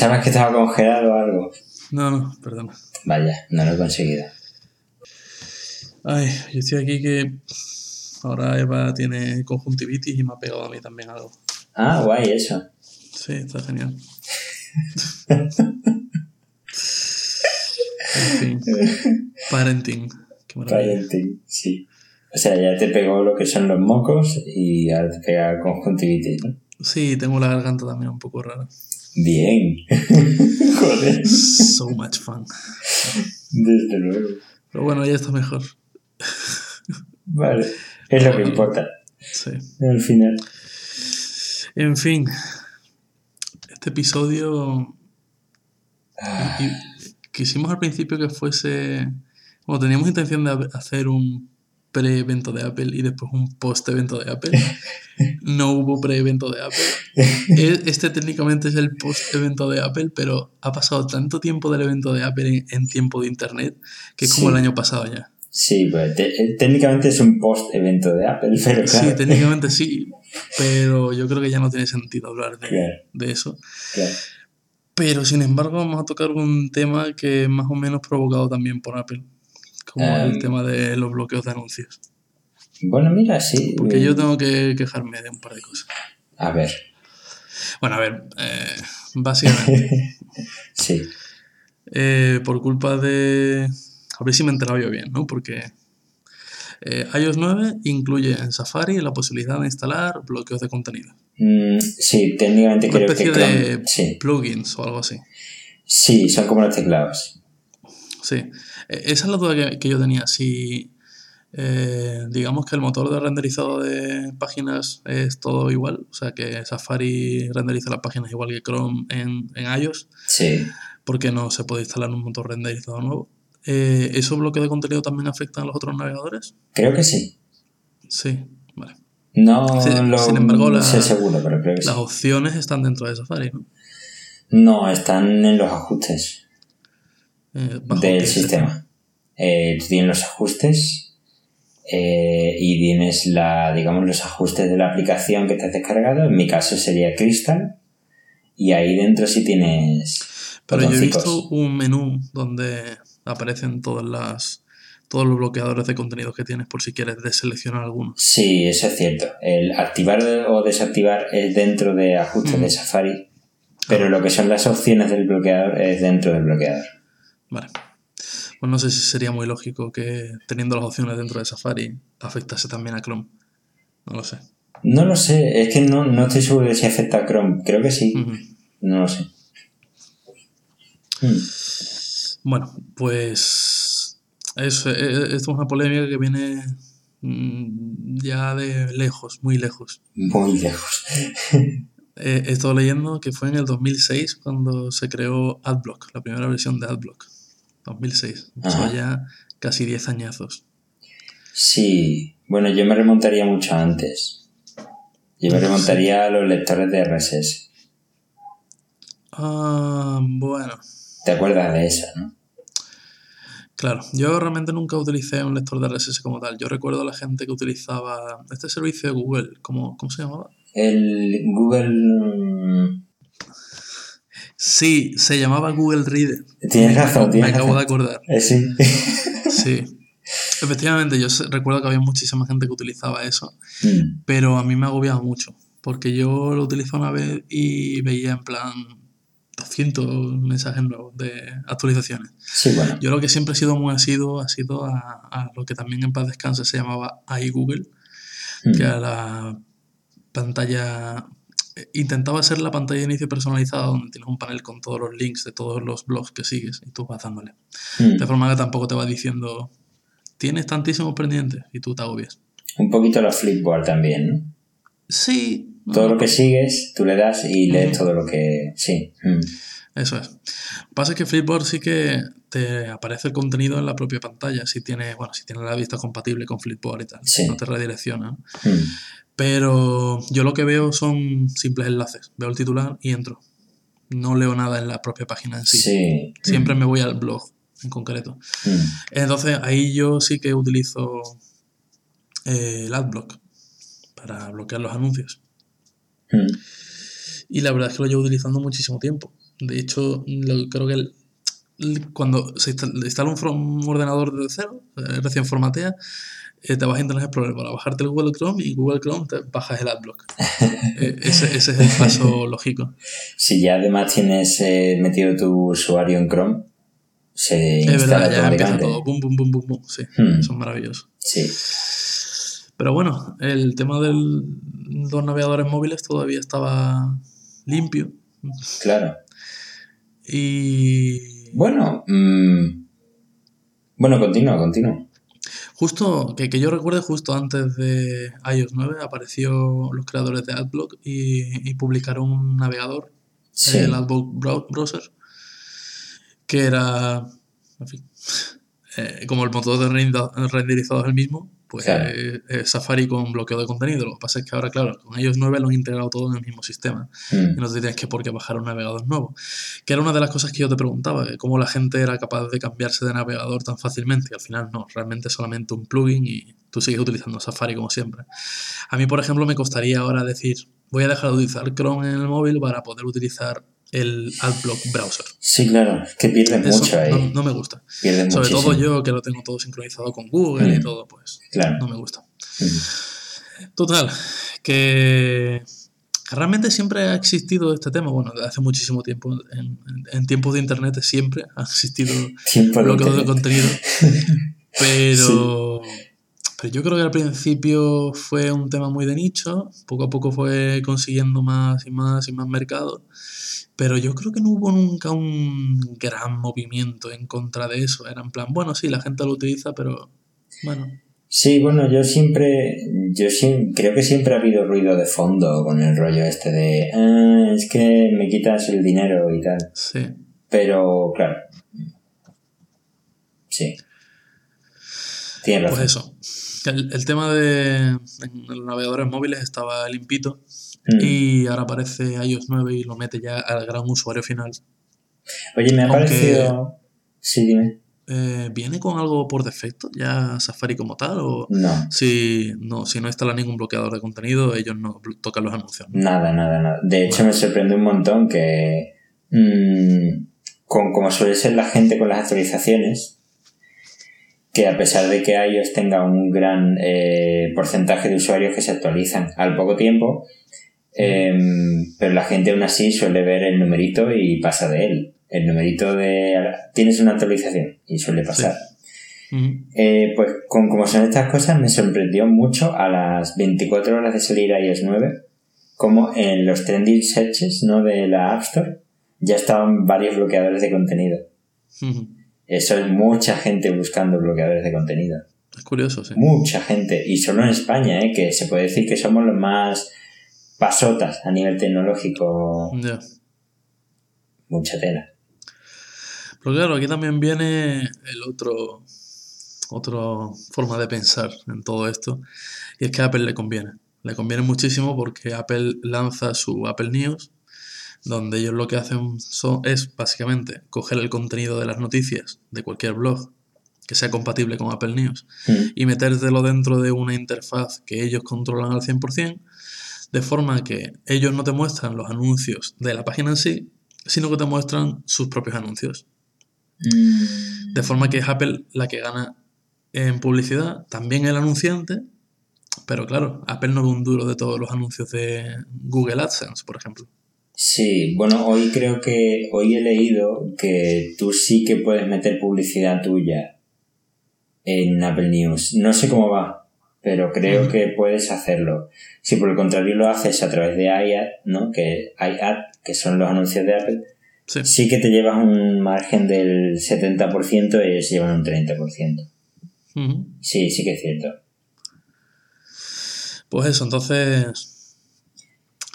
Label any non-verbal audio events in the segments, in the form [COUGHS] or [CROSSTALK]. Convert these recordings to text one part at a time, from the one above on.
¿Pensabas que estaba congelado o algo? No, no, perdona. Vaya, no lo he conseguido. Ay, yo estoy aquí que ahora Eva tiene conjuntivitis y me ha pegado a mí también algo. Ah, guay, eso. Sí, está genial. [LAUGHS] en fin. Parenting. Qué. Parenting, sí. O sea, ya te pegó lo que son los mocos y ahora te pega conjuntivitis, ¿no? Sí, tengo la garganta también un poco rara. Bien. [LAUGHS] Joder. So much fun. Desde luego. Pero bueno, ya está mejor. Vale. Es lo que importa. Sí. Al final. En fin. Este episodio. Ah, quisimos al principio que fuese. Bueno, teníamos intención de hacer un pre-evento de Apple y después un post-evento de Apple. [LAUGHS] No hubo pre-evento de Apple. [LAUGHS] Este técnicamente es el post-evento de Apple, pero ha pasado tanto tiempo del evento de Apple en, en tiempo de Internet que es como Sí. el año pasado ya. Sí, pues eh, técnicamente es un post-evento de Apple, [LAUGHS] pero claro. Sí, técnicamente sí, pero yo creo que ya no tiene sentido hablar de, Claro. de eso. Claro. Pero sin embargo vamos a tocar un tema que es más o menos provocado también por Apple, como Em. el tema de los bloqueos de anuncios. Bueno, mira, sí. Porque mm, yo tengo que quejarme de un par de cosas. A ver. Bueno, a ver, eh, básicamente, [LAUGHS] Sí. eh, por culpa de... A ver si me he enterado yo bien, ¿no? Porque eh, iOS 9 incluye en Safari la posibilidad de instalar bloqueos de contenido. Mm, sí, técnicamente Una creo que especie de Sí. plugins o algo así. sí, son como los teclados. Sí, E- esa es la duda que, que yo tenía. Si eh, digamos que el motor de renderizado de páginas es todo igual, o sea que Safari renderiza las páginas igual que Chrome en, en iOS, Sí. porque no se puede instalar un motor renderizado nuevo. Eh, ¿Esos bloqueos de contenido también afectan a los otros navegadores? Creo que sí. Sí, vale. No Sí, lo sin embargo, la- sé seguro, pero creo que sí. Las opciones están dentro de Safari, ¿no? No, están en los ajustes Eh, del sistema. Eh, tú tienes los ajustes eh, y tienes la, digamos, los ajustes de la aplicación que te has descargado. En mi caso sería Crystal. Y ahí dentro sí tienes. Pero yo he visto un menú donde aparecen todas las todos los bloqueadores de contenidos que tienes por si quieres deseleccionar alguno. Sí, eso es cierto. El activar o desactivar es dentro de ajustes Mm. de Safari, pero lo que son las opciones del bloqueador es dentro del bloqueador. Vale. Pues no sé si sería muy lógico que teniendo las opciones dentro de Safari afectase también a Chrome. No lo sé. No lo sé, es que no, no estoy seguro de si afecta a Chrome. Creo que sí, no lo sé. Mm. Bueno, pues es, eh, esto es una polémica que viene mm, ya de lejos, muy lejos. Muy lejos. [LAUGHS] Eh, he estado leyendo que fue en el 2006 cuando se creó AdBlock, la primera versión de AdBlock. 2006. Ajá. Eso ya casi 10 añazos. Sí, bueno, yo me remontaría mucho antes. Yo me remontaría a los lectores de RSS. Ah, bueno. ¿Te acuerdas de eso, no? Claro, yo realmente nunca utilicé un lector de RSS como tal. Yo recuerdo a la gente que utilizaba este servicio de Google, ¿cómo, cómo se llamaba? El Google... Sí, se llamaba Google Reader. Tienes razón, Me tienes acabo de acordar. Eh, sí. [LAUGHS] Sí. Efectivamente, yo recuerdo que había muchísima gente que utilizaba eso, Mm, pero a mí me agobiaba mucho, porque yo lo utilicé una vez y veía en plan 200 mensajes nuevos de actualizaciones. Sí, bueno. Yo lo que siempre he sido muy asiduo ha sido a, a lo que también en paz descanse se llamaba iGoogle, Mm, que era la pantalla intentaba ser la pantalla de inicio personalizada donde tienes un panel con todos los links de todos los blogs que sigues y tú vas dándole. mm. De forma que tampoco te va diciendo tienes tantísimos pendientes y tú te agobias. Un poquito los Flipboard también, ¿no? Sí, Todo lo que sigues, tú le das y lees todo lo que... Sí. mm. eso es. Pasa que Flipboard sí que te aparece el contenido en la propia pantalla si tienes, bueno, si tienes la vista compatible con Flipboard y tal, Sí. no te redirecciona. Mm. Pero yo lo que veo son simples enlaces. Veo el titular y entro. No leo nada en la propia página en sí. Sí. Siempre me voy al blog en concreto. Mm. Entonces ahí yo sí que utilizo eh, el adblock para bloquear los anuncios. Mm. Y la verdad es que lo llevo utilizando muchísimo tiempo. De hecho, lo- creo que el- el- cuando se instala, instala un, ordenador desde cero, eh, recién formatea, eh, te vas a Internet Explorer para bajarte el Google Chrome y Google Chrome te bajas el Adblock. [LAUGHS] Eh, ese, ese es el paso lógico. Si ya además tienes eh, metido tu usuario en Chrome, se Es instala verdad, ya empieza todo. Bum, bum, bum, bum, bum. Sí, Hmm. eso es maravilloso. Sí. Pero bueno, el tema de los navegadores móviles todavía estaba limpio. Claro. Y Bueno, mm, bueno, continúa, continúa. Justo, que, que yo recuerde, justo antes de iOS 9 apareció los creadores de Adblock y, y publicaron un navegador, Sí. el Adblock Brow- Browser, que era, en fin, [LAUGHS] eh, como el motor de renderizado es el mismo, pues Claro. eh, eh, Safari con bloqueo de contenido. Lo que pasa es que ahora, claro, con iOS 9 lo han integrado todo en el mismo sistema. Mm, y no te tienes que por qué bajar un navegador nuevo. Que era una de las cosas que yo te preguntaba, que cómo la gente era capaz de cambiarse de navegador tan fácilmente. Y al final no, realmente es solamente un plugin y tú sigues utilizando Safari como siempre. A mí, por ejemplo, me costaría ahora decir, voy a dejar de utilizar Chrome en el móvil para poder utilizar el Adblock Browser. Sí, claro, es que pierdes Eso mucho ahí. no, no me gusta. Sobre muchísimo. todo yo, que lo tengo todo sincronizado con Google y Mm. todo, pues Claro. no me gusta. Mm. Total, que realmente siempre ha existido este tema, bueno, desde hace muchísimo tiempo, en, tiempos de internet siempre ha existido [LAUGHS] bloqueo de contenido, [LAUGHS] pero, pero yo creo que al principio fue un tema muy de nicho, poco a poco fue consiguiendo más y más y más mercado, pero yo creo que no hubo nunca un gran movimiento en contra de eso, era en plan, bueno, sí, la gente lo utiliza, pero bueno, Sí, bueno, yo siempre, yo sí, creo que siempre ha habido ruido de fondo con el rollo este de, ah, es que me quitas el dinero y tal. sí. Pero, claro. Sí. Tienes Pues razón. eso. El, el tema de en los navegadores móviles estaba limpito Mm. y ahora aparece iOS 9 y lo mete ya al gran usuario final. Oye, me ha aunque- parecido... Sí, dime. Eh, ¿Viene con algo por defecto ya Safari como tal? ¿O No, si no, si no instala ningún bloqueador de contenido, ellos no tocan los anuncios? ¿no? nada, nada, nada. De hecho, me sorprende un montón que... mm, con, como suele ser la gente con las actualizaciones, que a pesar de que iOS tenga un gran eh, porcentaje de usuarios que se actualizan al poco tiempo, em, pero la gente aún así suele ver el numerito y pasa de él. El numerito de... Tienes una actualización y suele pasar. Eh, pues con como son estas cosas me sorprendió mucho a las 24 horas de salir iOS 9 como en los trending searches ¿no? de la App Store ya estaban varios bloqueadores de contenido. Eso es mucha gente buscando bloqueadores de contenido. Es curioso, sí. Mucha gente. Y solo en España, ¿eh? que se puede decir que somos los más pasotas a nivel tecnológico. Ya. Mucha tela. Pero claro, aquí también viene el otro, otra forma de pensar en todo esto, y es que a Apple le conviene. Le conviene muchísimo porque Apple lanza su Apple News, donde ellos lo que hacen son- es básicamente coger el contenido de las noticias de cualquier blog que sea compatible con Apple News Mm. y metértelo dentro de una interfaz que ellos controlan al 100%, de forma que ellos no te muestran los anuncios de la página en sí, sino que te muestran sus propios anuncios. Mm. De forma que es Apple la que gana en publicidad, también el anunciante, pero claro, Apple no ve un duro de todos los anuncios de Google AdSense, por ejemplo. Sí, bueno, hoy creo que, hoy he leído que tú sí que puedes meter publicidad tuya en Apple News. No sé cómo va, pero creo que puedes hacerlo. Si por el contrario lo haces a través de iAd, ¿no? Que iAd, que son los anuncios de Apple, Sí, sí que te llevas un margen del 70% y ellos se llevan un 30%. Ujú. Sí, sí que es cierto. Pues eso, entonces.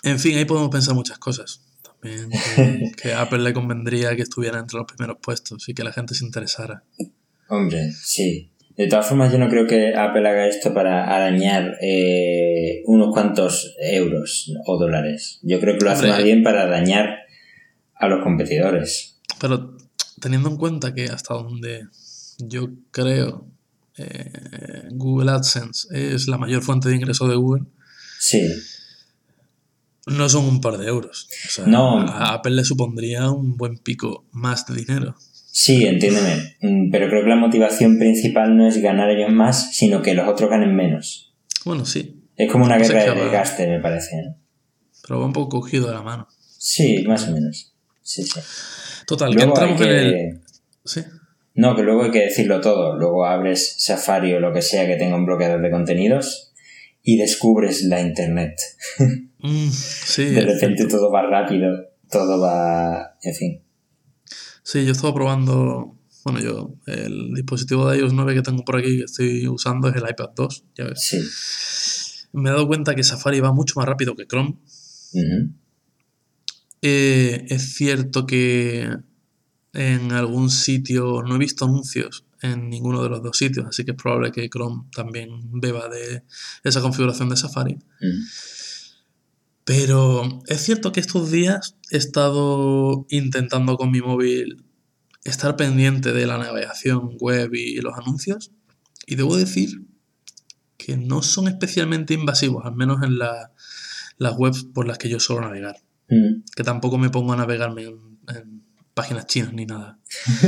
En fin, ahí podemos pensar muchas cosas. También que, [LAUGHS] que a Apple le convendría que estuviera entre los primeros puestos y que la gente se interesara. Hombre, sí. De todas formas, yo no creo que Apple haga esto para arañar eh, unos cuantos euros o dólares. Yo creo que lo hace más bien para dañar a los competidores. Pero teniendo en cuenta que hasta donde yo creo eh, Google AdSense es la mayor fuente de ingreso de Google, Sí, No son un par de euros. O sea, No. A Apple le supondría un buen pico más de dinero. Sí, entiéndeme. Mm, Pero creo que la motivación principal no es ganar ellos más, sino que los otros ganen menos. Bueno, sí, Es como una guerra que de desgaste, me parece. ¿no? pero va un poco cogido de la mano. Sí, más o menos. Sí, sí. Total, que Luego hay entramos en el... que... Sí. No, que luego hay que decirlo todo. Luego abres Safari o lo que sea que tenga un bloqueador de contenidos y descubres la Internet. [LAUGHS] Mm, sí, De repente todo va rápido, todo va... En fin. Sí, yo estaba probando... Bueno, yo, el dispositivo de iOS 9 que tengo por aquí que estoy usando es el iPad 2, ya ves. Sí. Me he dado cuenta que Safari va mucho más rápido que Chrome. Eh, es cierto que en algún sitio no he visto anuncios en ninguno de los dos sitios, así que es probable que Chrome también beba de esa configuración de Safari. Ujú. Pero es cierto que estos días he estado intentando con mi móvil estar pendiente de la navegación web y los anuncios y debo decir que no son especialmente invasivos, al menos en la- las webs por las que yo suelo navegar Ujú. que tampoco me pongo a navegarme en, en páginas chinas ni nada. [LAUGHS]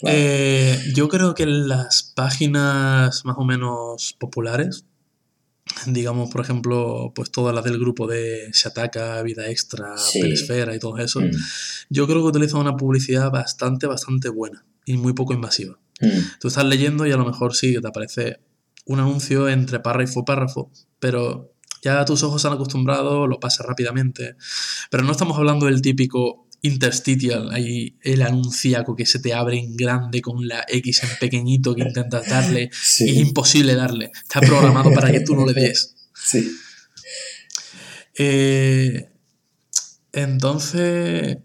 Claro. Eh, yo creo que las páginas más o menos populares, digamos, por ejemplo, pues todas las del grupo de Shataka, Vida Extra, Sí. Peresfera y todo eso, Ujú. yo creo que utilizan una publicidad bastante, bastante buena y muy poco invasiva. Ujú. Tú estás leyendo y a lo mejor sí te aparece un anuncio entre párrafo y párrafo, pero ya tus ojos se han acostumbrado, lo pasas rápidamente. Pero no estamos hablando del típico interstitial, ahí el anunciaco que se te abre en grande con la X en pequeñito que intentas darle. [LAUGHS] Sí. y Es imposible darle. Está programado para que tú no le des. [LAUGHS] Sí. Eh, entonces,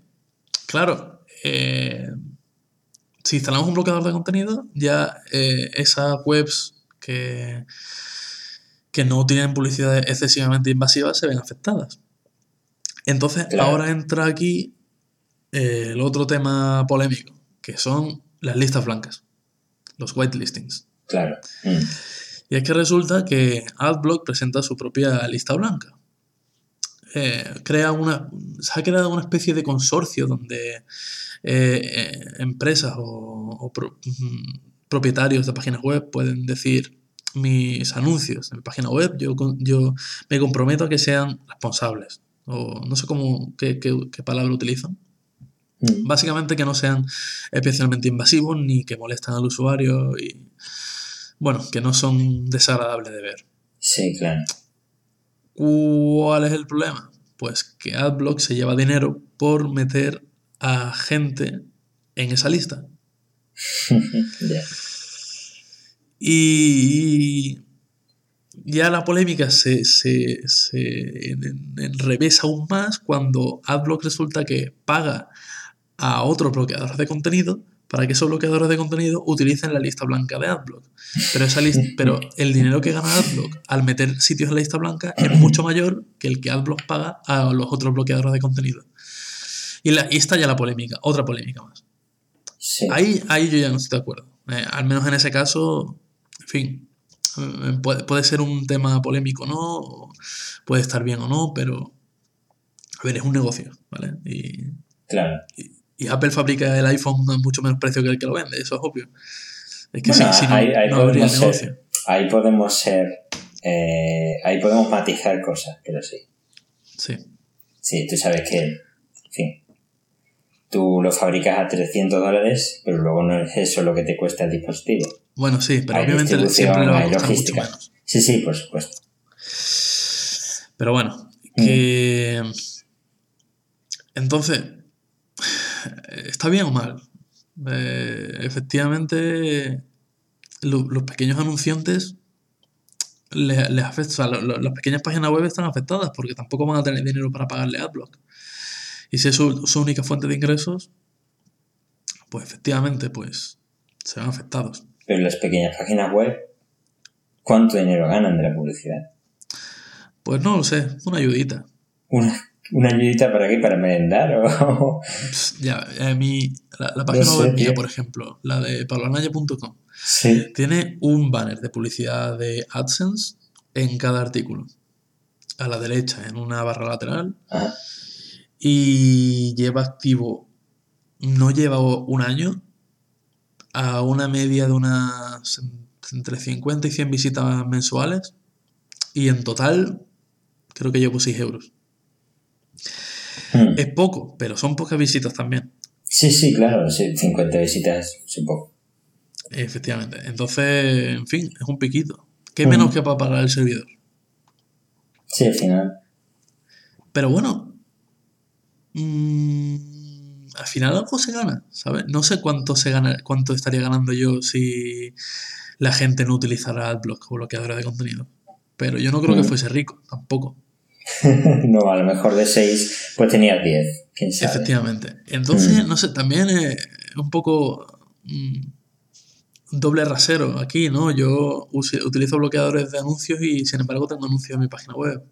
claro, eh, si instalamos un bloqueador de contenido, ya eh, esas webs que, que no tienen publicidad excesivamente invasiva se ven afectadas. Entonces, Claro. ahora entra aquí eh, el otro tema polémico, que son las listas blancas, los whitelistings. Claro. Y es que resulta que AdBlock presenta su propia lista blanca. Eh, crea una, se ha creado una especie de consorcio donde eh, empresas o, o pro- mm, propietarios de páginas web pueden decir mis anuncios en mi página web, yo, yo me comprometo a que sean responsables. O no sé cómo, qué, qué- qué palabra utilizan. Ujú. Básicamente que no sean especialmente invasivos ni que molestan al usuario y, bueno, que no son desagradables de ver. Sí, claro. ¿Cuál es el problema? Pues que AdBlock se lleva dinero por meter a gente en esa lista. [LAUGHS] Y ya la polémica se, se, se en- enrevesa aún más cuando AdBlock resulta que paga a otros bloqueadores de contenido para que esos bloqueadores de contenido utilicen la lista blanca de AdBlock. Pero, esa lista, [LAUGHS] pero el dinero que gana AdBlock al meter sitios en la lista blanca es mucho mayor que el que AdBlock paga a los otros bloqueadores de contenido. Y, la, y está ya la polémica, otra polémica más. Sí. Ahí, ahí yo ya no estoy de acuerdo. Eh, al menos en ese caso, en fin, eh, puede, puede ser un tema polémico o no, puede estar bien o no, pero a ver, es un negocio, ¿vale? Y, Claro. y Apple fabrica el iPhone a mucho menos precio que el que lo vende, eso es obvio. Es que Bueno, si, si no, ahí, ahí no habría podemos negocio. ser, ahí podemos ser, eh, ahí podemos matizar cosas, pero sí. Sí, Sí, tú sabes que, en fin, tú lo fabricas a 300 dólares, pero luego no es eso lo que te cuesta el dispositivo. bueno, sí, pero Hay obviamente siempre le va a costar mucho menos. Sí, sí, por supuesto. Pero bueno, Mm. que. Entonces, ¿está bien o mal? Eh, efectivamente, lo- los pequeños anunciantes les, les afecta, o sea, lo- lo- las pequeñas páginas web están afectadas porque tampoco van a tener dinero para pagarle AdBlock. Y si es su, su única fuente de ingresos, pues efectivamente, pues se ven afectados. Pero las pequeñas páginas web, ¿cuánto dinero ganan de la publicidad? Pues no lo sé, una ayudita. ¿Una, una ayudita para qué? ¿Para merendar? [LAUGHS] O... Ya, a mí, la, la página web mía, por ejemplo, la de pablanaya.com, sí. tiene un banner de publicidad de AdSense en cada artículo. a la derecha en una barra lateral. Y lleva activo, no lleva un año, a una media de unas entre 50 y 100 visitas mensuales. Y en total, creo que llevo 6 euros. Hmm. Es poco, pero son pocas visitas también. Sí, sí, claro, sí, 50 visitas es un poco. Efectivamente. Entonces, en fin, es un piquito. ¿Qué menos que para pagar el servidor? Sí, al final. Pero bueno, mm, al final algo se gana, ¿sabes? No sé cuánto se gana, cuánto estaría ganando yo si la gente no utilizara AdBlock como bloqueadora de contenido. Pero yo no creo que Mm. fuese rico, tampoco. [LAUGHS] no, a lo mejor de 6, pues tenías 10, quién sabe. Efectivamente. Entonces, Mm. no sé, también es un poco mm, doble rasero aquí, ¿no? Yo utilizo bloqueadores de anuncios y sin embargo tengo anuncios en mi página web.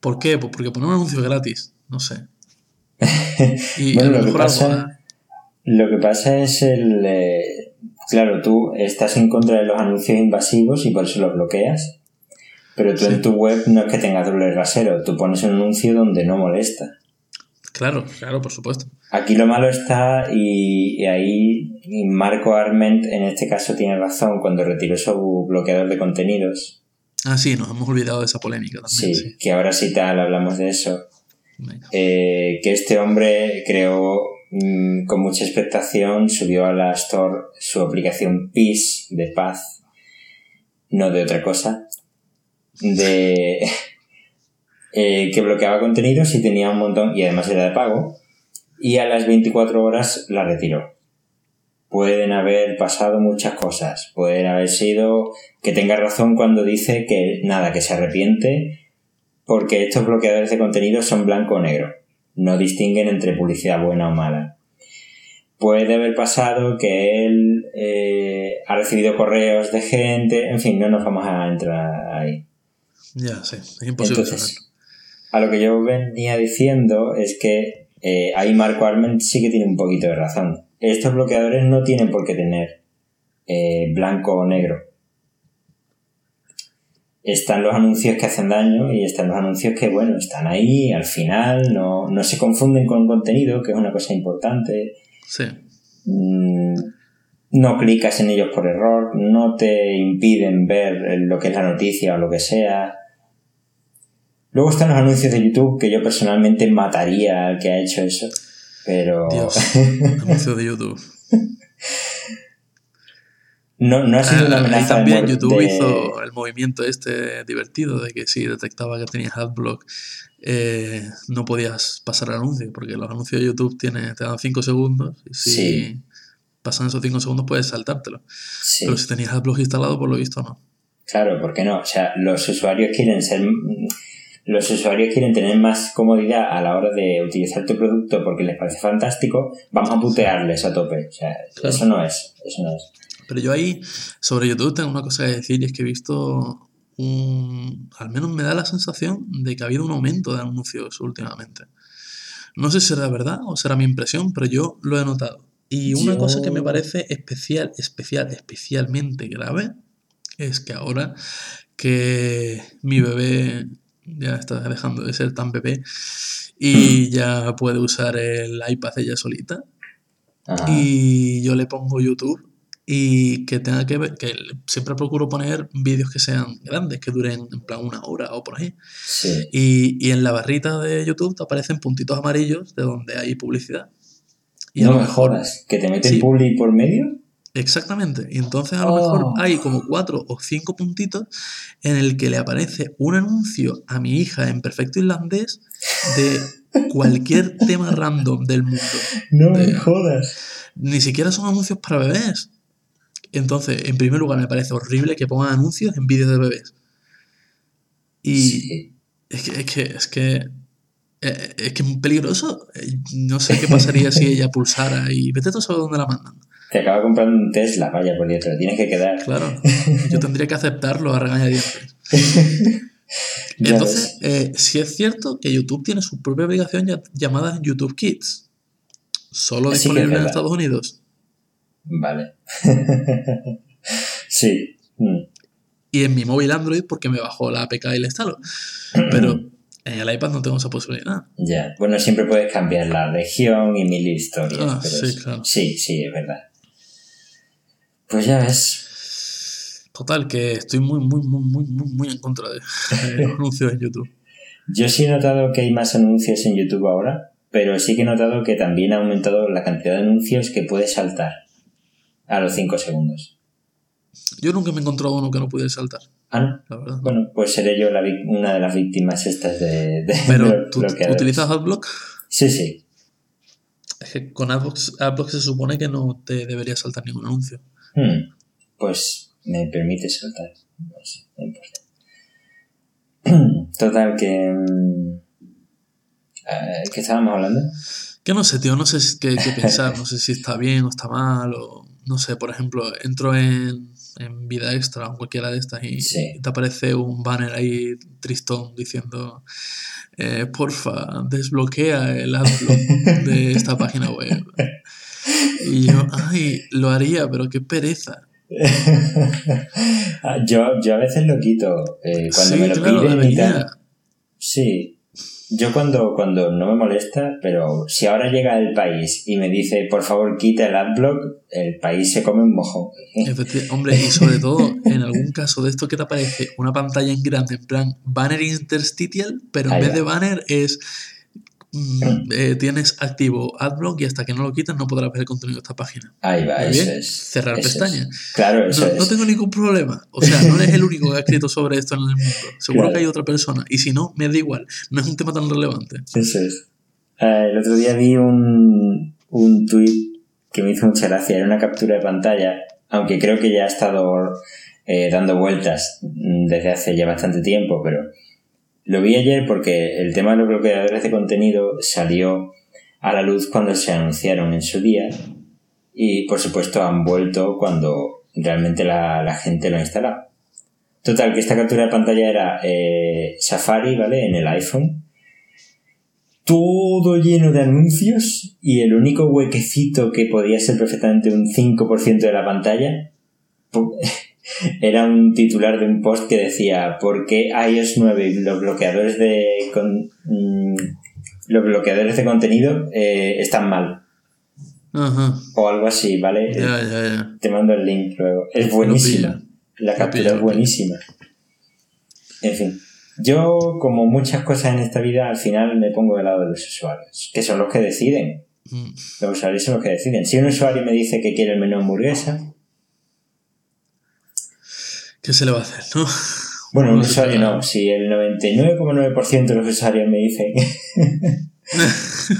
¿Por qué? Pues porque poner un anuncio gratis, no sé. [LAUGHS] Y Bueno, lo lo que pasa- Lo que pasa es el... eh, claro, tú estás en contra de los anuncios invasivos y por eso los bloqueas. Pero tú Sí. en tu web no es que tengas doble rasero, tú pones un anuncio donde no molesta. Claro, claro, por supuesto. Aquí lo malo está y, y ahí y Marco Arment en este caso tiene razón cuando retiró su bloqueador de contenidos. Ah, sí, nos hemos olvidado de esa polémica Sí, también. Sí. que ahora sí tal hablamos de eso. Eh, que este hombre creó mm, con mucha expectación, subió a la Store su aplicación Peace de paz, no de otra cosa, de eh, que bloqueaba contenidos y tenía un montón, y además era de pago, y a las 24 horas la retiró. Pueden haber pasado muchas cosas, pueden haber sido que tenga razón cuando dice que nada, que se arrepiente porque estos bloqueadores de contenido son blanco o negro, no distinguen entre publicidad buena o mala. Puede haber pasado que él eh, ha recibido correos de gente, en fin, no nos vamos a entrar ahí. Ya, sí, es imposible. Entonces, a lo que yo venía diciendo es que eh, ahí Marco Arment sí que tiene un poquito de razón. Estos bloqueadores no tienen por qué tener eh, blanco o negro. Están los anuncios que hacen daño y están los anuncios que, bueno, están ahí, al final, no, no se confunden con contenido, que es una cosa importante. Sí, Mm, no clicas en ellos por error, no te impiden ver lo que es la noticia o lo que sea. Luego están los anuncios de YouTube que yo personalmente mataría al que ha hecho eso, pero Dios, [LAUGHS] anuncio de YouTube. no, no ha sido una Ah, ahí amenaza también. YouTube hizo el movimiento este divertido de que si detectaba que tenías adblock eh, no podías pasar el anuncio, porque los anuncios de YouTube te dan 5 segundos y si Sí. pasan esos 5 segundos puedes saltártelo. Sí, Pero si tenías adblock instalado, por lo visto no. claro, ¿por qué no? O sea, los usuarios quieren ser los usuarios quieren tener más comodidad a la hora de utilizar tu producto porque les parece fantástico, vamos a putearles a tope. O sea, Claro. eso no es, eso no es. Pero yo ahí, sobre YouTube, tengo una cosa que decir y es que he visto un... Al menos me da la sensación de que ha habido un aumento de anuncios últimamente. No sé si será verdad o será mi impresión, pero yo lo he notado. Y una Yo- cosa que me parece especial, especial, especialmente grave es que ahora que mi bebé ya está dejando de ser tan bebé y ya puede usar el iPad ella solita, Ajá. y yo le pongo YouTube y que tenga que ver, que siempre procuro poner vídeos que sean grandes, que duren en plan una hora o por ahí. Sí. Y, y en la barrita de YouTube te aparecen puntitos amarillos de donde hay publicidad. Y a no lo me mejor- jodas, que te meten Sí. publi por medio. Exactamente. Y entonces a lo Oh. mejor hay como cuatro o cinco puntitos en el que le aparece un anuncio a mi hija en perfecto irlandés de cualquier [LAUGHS] tema random del mundo. No me jodas. Ni siquiera son anuncios para bebés. Entonces, en primer lugar, me parece horrible que pongan anuncios en vídeos de bebés. Y Sí. es que es que es que eh, es que es peligroso. Eh, No sé qué pasaría si ella pulsara y vete tú a saber dónde la mandan. Te acaba comprando un Tesla, vaya por Dios, te lo tienes que quedar. Claro, [LAUGHS] yo tendría que aceptarlo a regañadientes. [LAUGHS] Entonces, eh, sí es cierto que YouTube tiene su propia aplicación ya- llamada YouTube Kids. Solo Sí que es disponible en. Estados Unidos. Vale. [LAUGHS] sí. Mm. y en mi móvil Android porque me bajó la APK y la instalo. Pero [CLEARS THROAT] en el iPad no tengo esa posibilidad. Ya. Bueno, siempre puedes cambiar la región y mil historias. Ah, pero sí, claro. Sí, sí, es verdad. Pues ya ves. Total, que estoy muy, muy, muy, muy, muy, muy en contra de, los [LAUGHS] anuncios en YouTube. Yo sí he notado que hay más anuncios en YouTube ahora, pero sí que he notado que también ha aumentado la cantidad de anuncios que puedes saltar a los 5 segundos. Yo nunca me he encontrado uno que no pudiera saltar, Ah, no. la verdad. Bueno, pues seré yo la una de las víctimas estas de, Pero tú utilizas AdBlock. Sí, sí. Es que con AdBlock, AdBlock se supone que no te debería saltar ningún anuncio. Hmm, Pues me permite saltar. No sé, no importa. [CLEARS THROAT] Total, que... mm, eh, ¿Qué estábamos hablando? Que no sé, tío, no sé qué, qué pensar, no sé si está bien o está mal, o no sé, por ejemplo, entro en, en Vida Extra o cualquiera de estas y, Sí. y te aparece un banner ahí tristón diciendo, eh, porfa, desbloquea el adblock de esta página web. [LAUGHS] Y yo, ay, lo haría, pero qué pereza. [LAUGHS] Ah, yo, yo a veces lo quito eh, cuando sí, me lo claro, piden y tal. Sí. Yo cuando, cuando no me molesta, pero si ahora llega el país y me dice, por favor, quita el adblock, el país se come un mojón. [LAUGHS] Hombre, y sobre todo, en algún caso de esto que te aparece una pantalla en grande, en plan banner interstitial, pero en Ahí vez va. de banner es. Eh, tienes activo AdBlock y hasta que no lo quitas no podrás ver el contenido de esta página. Ahí va, Muy eso bien, es. cerrar eso es. pestaña. Claro, eso No, es. no tengo ningún problema. O sea, no eres el único que ha escrito sobre esto en el mundo. [LAUGHS] Seguro Claro. que hay otra persona. Y si no, me da igual. No es un tema tan relevante. Eso es. Eh, el otro día vi un, un tweet que me hizo mucha gracia. Era una captura de pantalla, aunque creo que ya ha estado eh, dando vueltas desde hace ya bastante tiempo, pero lo vi ayer porque el tema de los bloqueadores de contenido salió a la luz cuando se anunciaron en su día y por supuesto han vuelto cuando realmente la, la gente lo ha instalado. Total, que esta captura de pantalla era eh, Safari, ¿vale? En el iPhone todo lleno de anuncios y el único huequecito que podía ser perfectamente un 5% de la pantalla pu- era un titular de un post que decía ¿por qué iOS 9 y los bloqueadores de con- mm, los bloqueadores de contenido eh, están mal Ajá. o algo así, ¿vale? Ya, ya, ya. Te mando el link luego. Es buenísima. La captura es buenísima. En fin. Yo, como muchas cosas en esta vida, al final me pongo del lado de los usuarios, que son los que deciden. Mm. Los usuarios son los que deciden. Si un usuario me dice que quiere el menú hamburguesa, ¿Qué se le va a hacer, no? bueno, un usuario no. Si el 99,9% de los usuarios me dicen [LAUGHS]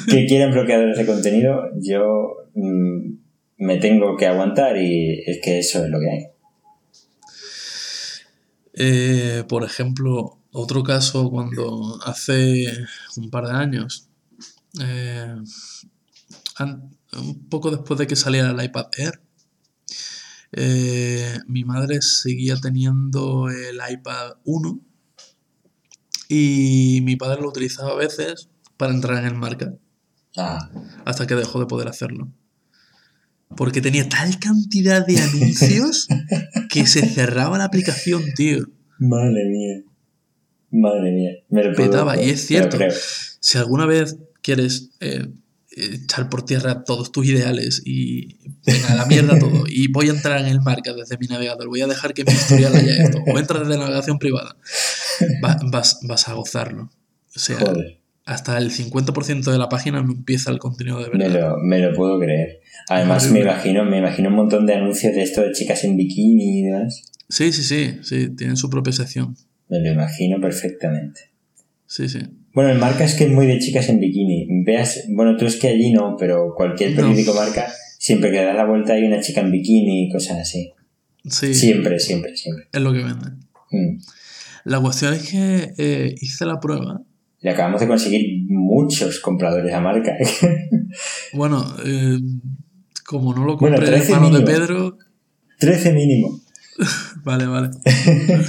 que quieren bloqueadores de contenido, yo mm, me tengo que aguantar y es que eso es lo que hay. Eh, por ejemplo, otro caso cuando hace un par de años, eh, un poco después de que saliera el iPad Air, eh, mi madre seguía teniendo el iPad 1 y mi padre lo utilizaba a veces para entrar en el marca, Ah, hasta que dejó de poder hacerlo. Porque tenía tal cantidad de anuncios [LAUGHS] que se cerraba la aplicación, tío. madre mía. Madre mía. Me lo Petaba, y es cierto. Si alguna vez quieres eh, echar por tierra todos tus ideales y venga a la mierda todo [LAUGHS] y voy a entrar en el marca desde mi navegador, voy a dejar que mi historial haya esto, o entras desde navegación privada, va- vas, vas a gozarlo. O sea, Joder. hasta el 50% de la página no empieza el contenido de Me verdad. lo, me lo puedo creer. Además, me imagino, me imagino un montón de anuncios de esto de chicas en bikini y demás. Sí, sí, sí, sí, tienen su propia sección. Me lo imagino perfectamente. Sí, sí. Bueno, el marca es que es muy de chicas en bikini. Veas, bueno, tú es que allí no, pero cualquier No. periódico marca, siempre que das la vuelta hay una chica en bikini y cosas así. Sí, Siempre, siempre, siempre. es lo que venden. Mm. La cuestión es que eh, hice la prueba. Y acabamos de conseguir muchos compradores a marca. [LAUGHS] Bueno, eh, como no lo Bueno, compré de 13 mano de mínimo. Pedro, 13 mínimo. [LAUGHS] Vale, vale. [LAUGHS]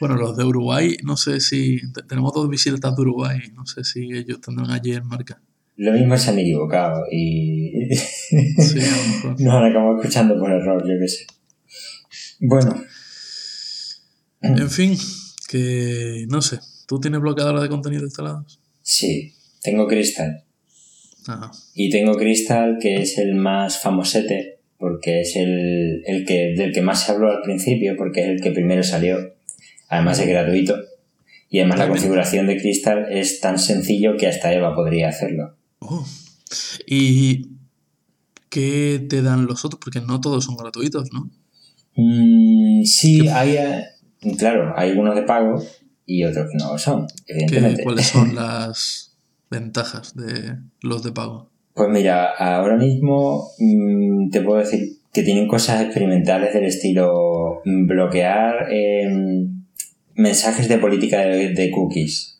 bueno, los de Uruguay, no sé si. te- Tenemos dos visitas de Uruguay, no sé si ellos tendrán allí en marca. Lo mismo se han equivocado y [LAUGHS] Sí, [LAUGHS] nos han acabado escuchando por error, yo qué sé. Bueno, En fin, que no sé. ¿Tú tienes bloqueadora de contenido instalados? Sí, tengo Crystal. Ajá. Y tengo Crystal, que es el más famosete, porque es el, el que, del que más se habló al principio, porque es el que primero salió. Además es gratuito. Y además la configuración de Crystal es tan sencillo que hasta Eva podría hacerlo. Oh. ¿Y qué te dan los otros? Porque no todos son gratuitos, ¿no? Mm, sí, hay, eh, claro, hay unos de pago y otros que no lo son, ¿Qué- evidentemente. ¿Cuáles son [LAUGHS] las ventajas de los de pago? Pues mira, ahora mismo mm, te puedo decir que tienen cosas experimentales del estilo mm, bloquear em, mensajes de política de, de cookies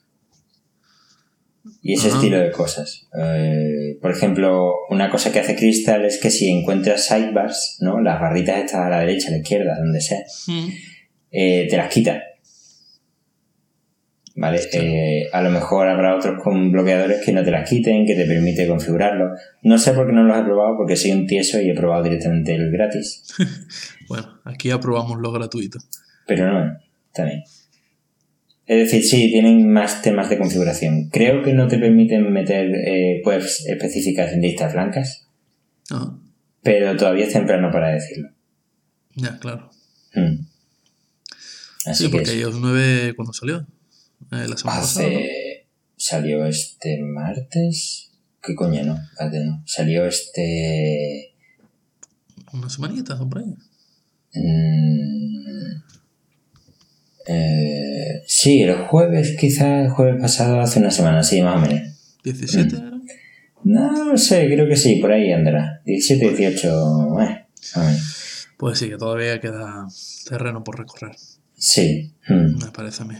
y ese estilo de cosas. Eh, por ejemplo, una cosa que hace Crystal es que si encuentras sidebars, ¿no? las barritas estas a la derecha, a la izquierda, donde sea, Mm. eh, te las quita. ¿Vale? Eh, a lo mejor habrá otros con bloqueadores que no te las quiten, que te permite configurarlo. No sé por qué no los he probado, porque soy un tieso y he probado directamente el gratis. [LAUGHS] Bueno, aquí aprobamos lo gratuito. Pero no, también. Es decir, sí, tienen más temas de configuración. Creo que no te permiten meter eh, webs específicas en listas blancas, Ah, pero todavía es temprano para decirlo. ya, claro. Mm. Así Sí, que porque iOS 9, ¿cuándo salió? Eh, la semana pasada. ¿no? Hace... Salió este martes. ¿Qué coño no? Espérate, no. Salió este... Una semanita o por ahí. mm, eh, sí, el jueves, quizá el jueves pasado, hace una semana, sí, más o menos. 17 Mm. No, no sé, creo que sí, por ahí andará. 17, 18, eh, o menos. Pues sí, que todavía queda terreno por recorrer, Sí, mm, me parece a mí.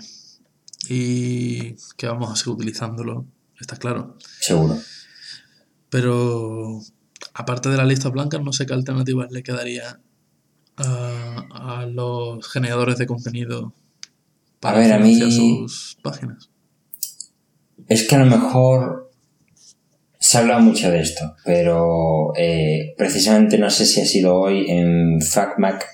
Y que vamos a seguir utilizándolo, está claro. seguro. Pero aparte de las listas blancas, no sé qué alternativas le quedaría a, a los generadores de contenido para A ver, a mí- financiar sus páginas. Es que a lo mejor se ha hablado mucho de esto, pero eh, precisamente no sé si ha sido hoy en FacMac,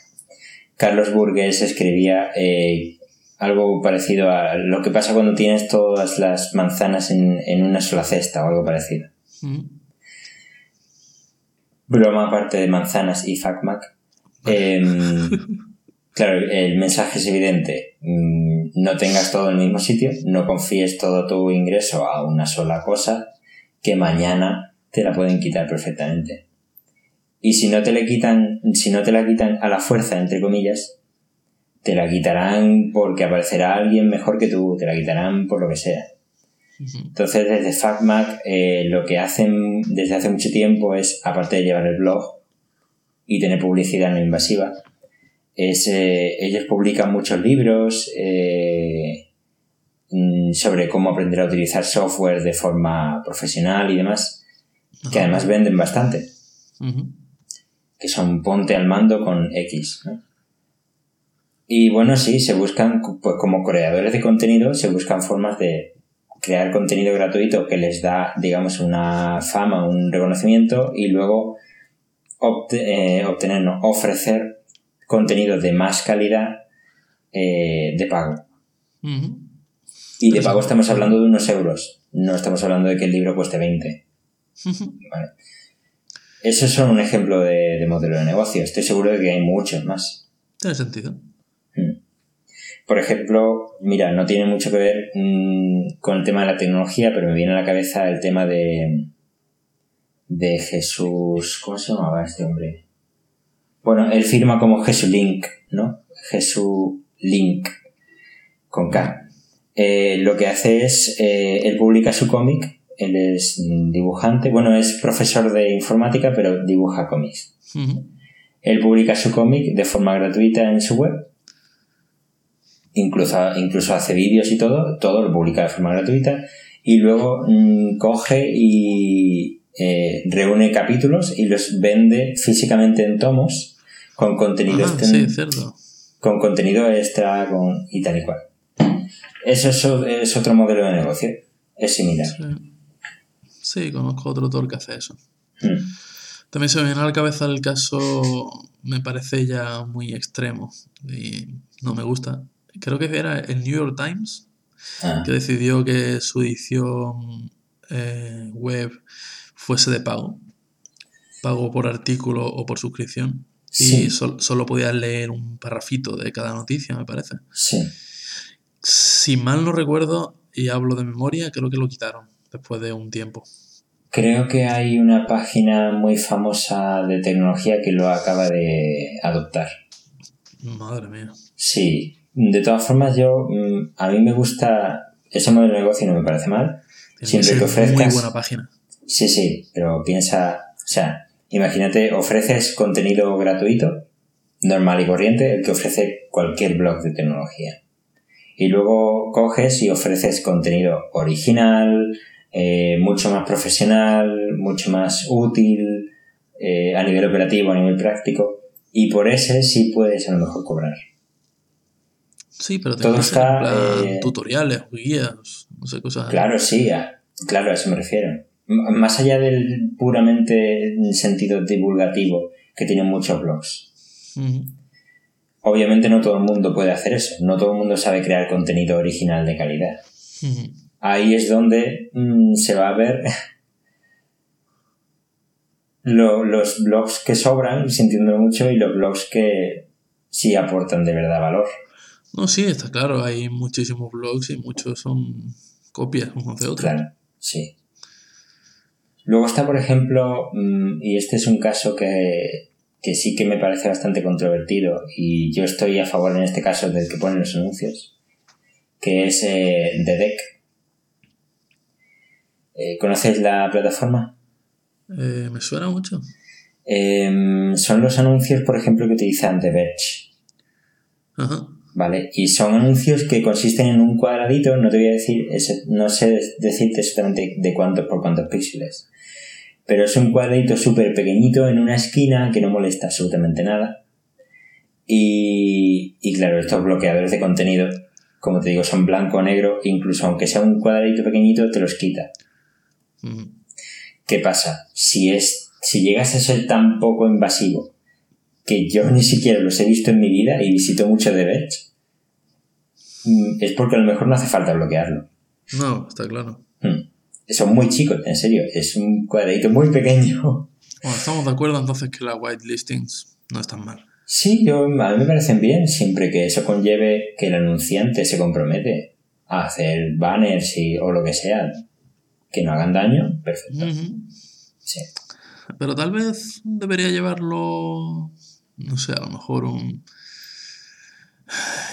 Carlos Burgues escribía eh, algo parecido a lo que pasa cuando tienes todas las manzanas en, en una sola cesta o algo parecido. Mm. Broma aparte de manzanas y FacMac. [LAUGHS] em, claro, el mensaje es evidente. Mm, No tengas todo en el mismo sitio, no confíes todo tu ingreso a una sola cosa, que mañana te la pueden quitar perfectamente. Y si no te le quitan, si no te la quitan a la fuerza, entre comillas, te la quitarán porque aparecerá alguien mejor que tú, te la quitarán por lo que sea. Entonces, desde FacMac, eh, lo que hacen desde hace mucho tiempo es, aparte de llevar el blog y tener publicidad no invasiva, es, eh, ellos publican muchos libros eh, mm, sobre cómo aprender a utilizar software de forma profesional y demás, que además venden bastante, que son ponte al mando con X. ¿no? Y bueno, sí, se buscan, pues como creadores de contenido, se buscan formas de crear contenido gratuito que les da, digamos, una fama, un reconocimiento y luego obte- eh, obtener, no, ofrecer contenido de más calidad eh, de pago. Y de Eso. pago estamos hablando de unos euros, no estamos hablando de que el libro cueste 20. Ujú. ¿vale? Eso es solo un ejemplo de, de modelo de negocio. Estoy seguro de que hay muchos más. Tiene sentido. Mm. Por ejemplo, mira, no tiene mucho que ver mm, con el tema de la tecnología, pero me viene a la cabeza el tema de, de Jesús. ¿Cómo se llamaba este hombre? Bueno, él firma como Jesulink, ¿no? Jesulink, con K. Eh, lo que hace es, eh, él publica su cómic, él es dibujante, bueno, es profesor de informática, pero dibuja cómics. Él publica su cómic de forma gratuita en su web. Incluso, incluso hace vídeos y todo, todo lo publica de forma gratuita. Y luego mm, coge y eh, reúne capítulos y los vende físicamente en tomos con contenido, Ah, extra- sí, cierto. con contenido extra con, y tal y cual. Eso es, otro modelo de negocio. Es similar. Sí. Sí, conozco otro autor que hace eso. Mm. También se me viene a la cabeza el caso, me parece ya muy extremo y no me gusta, creo que era el New York Times, Ah, que decidió que su edición eh, web fuese de pago. Pago por artículo o por suscripción. Sí. Y sol- solo podías leer un parrafito de cada noticia, me parece. sí. Si mal no recuerdo, y hablo de memoria, creo que lo quitaron después de un tiempo. Creo que hay una página muy famosa de tecnología que lo acaba de adoptar. Madre mía. Sí. De todas formas, yo mm, a mí me gusta ese modelo de negocio no me parece mal. Tiene Siempre que muy ofrezcas- buena página. Sí, sí, pero piensa, o sea, imagínate, ofreces contenido gratuito, normal y corriente, el que ofrece cualquier blog de tecnología. Y luego coges y ofreces contenido original, eh, mucho más profesional, mucho más útil, eh, a nivel operativo, a nivel práctico, y por ese sí puedes a lo mejor cobrar. Sí, pero Todo está, plan eh, tutoriales, guías, no sé, cosas. Claro, sí, a- claro, a eso me refiero. Más allá del puramente sentido divulgativo que tienen muchos blogs. Obviamente no todo el mundo puede hacer eso, no todo el mundo sabe crear contenido original de calidad. Ahí es donde mm, se va a ver [LAUGHS] lo- los blogs que sobran, sintiendo mucho, y los blogs que sí aportan de verdad valor. No, sí, está claro, hay muchísimos blogs y muchos son copias unos de otros. Claro, sí. Luego está, por ejemplo, mm, y este es un caso que, que sí que me parece bastante controvertido, y yo estoy a favor en este caso del que ponen los anuncios, que es eh, The Deck. Eh, ¿Conoces la plataforma? Eh, me suena mucho. Em, son los anuncios, por ejemplo, que utilizan The Verge. Ajá. ¿Vale? Y son anuncios que consisten en un cuadradito, no te voy a decir, no sé decirte exactamente de cuántos por cuántos píxeles, pero es un cuadradito súper pequeñito en una esquina que no molesta absolutamente nada. Y, y claro, estos bloqueadores de contenido, como te digo, son blanco o negro, incluso aunque sea un cuadradito pequeñito, te los quita. ¿Qué pasa? Si es, si llegas a ser tan poco invasivo que yo ni siquiera los he visto en mi vida y visito mucho de Verge, mm, es porque a lo mejor no hace falta bloquearlo. No, está claro. Son muy chicos, en serio, es un cuadradito muy pequeño. [LAUGHS] Bueno, estamos de acuerdo entonces que las whitelistings no están mal. Sí, yo, a mí me parecen bien, siempre que eso conlleve que el anunciante se compromete a hacer banners y, o lo que sea, que no hagan daño, perfecto. Sí. Pero tal vez debería llevarlo, no sé, a lo mejor un...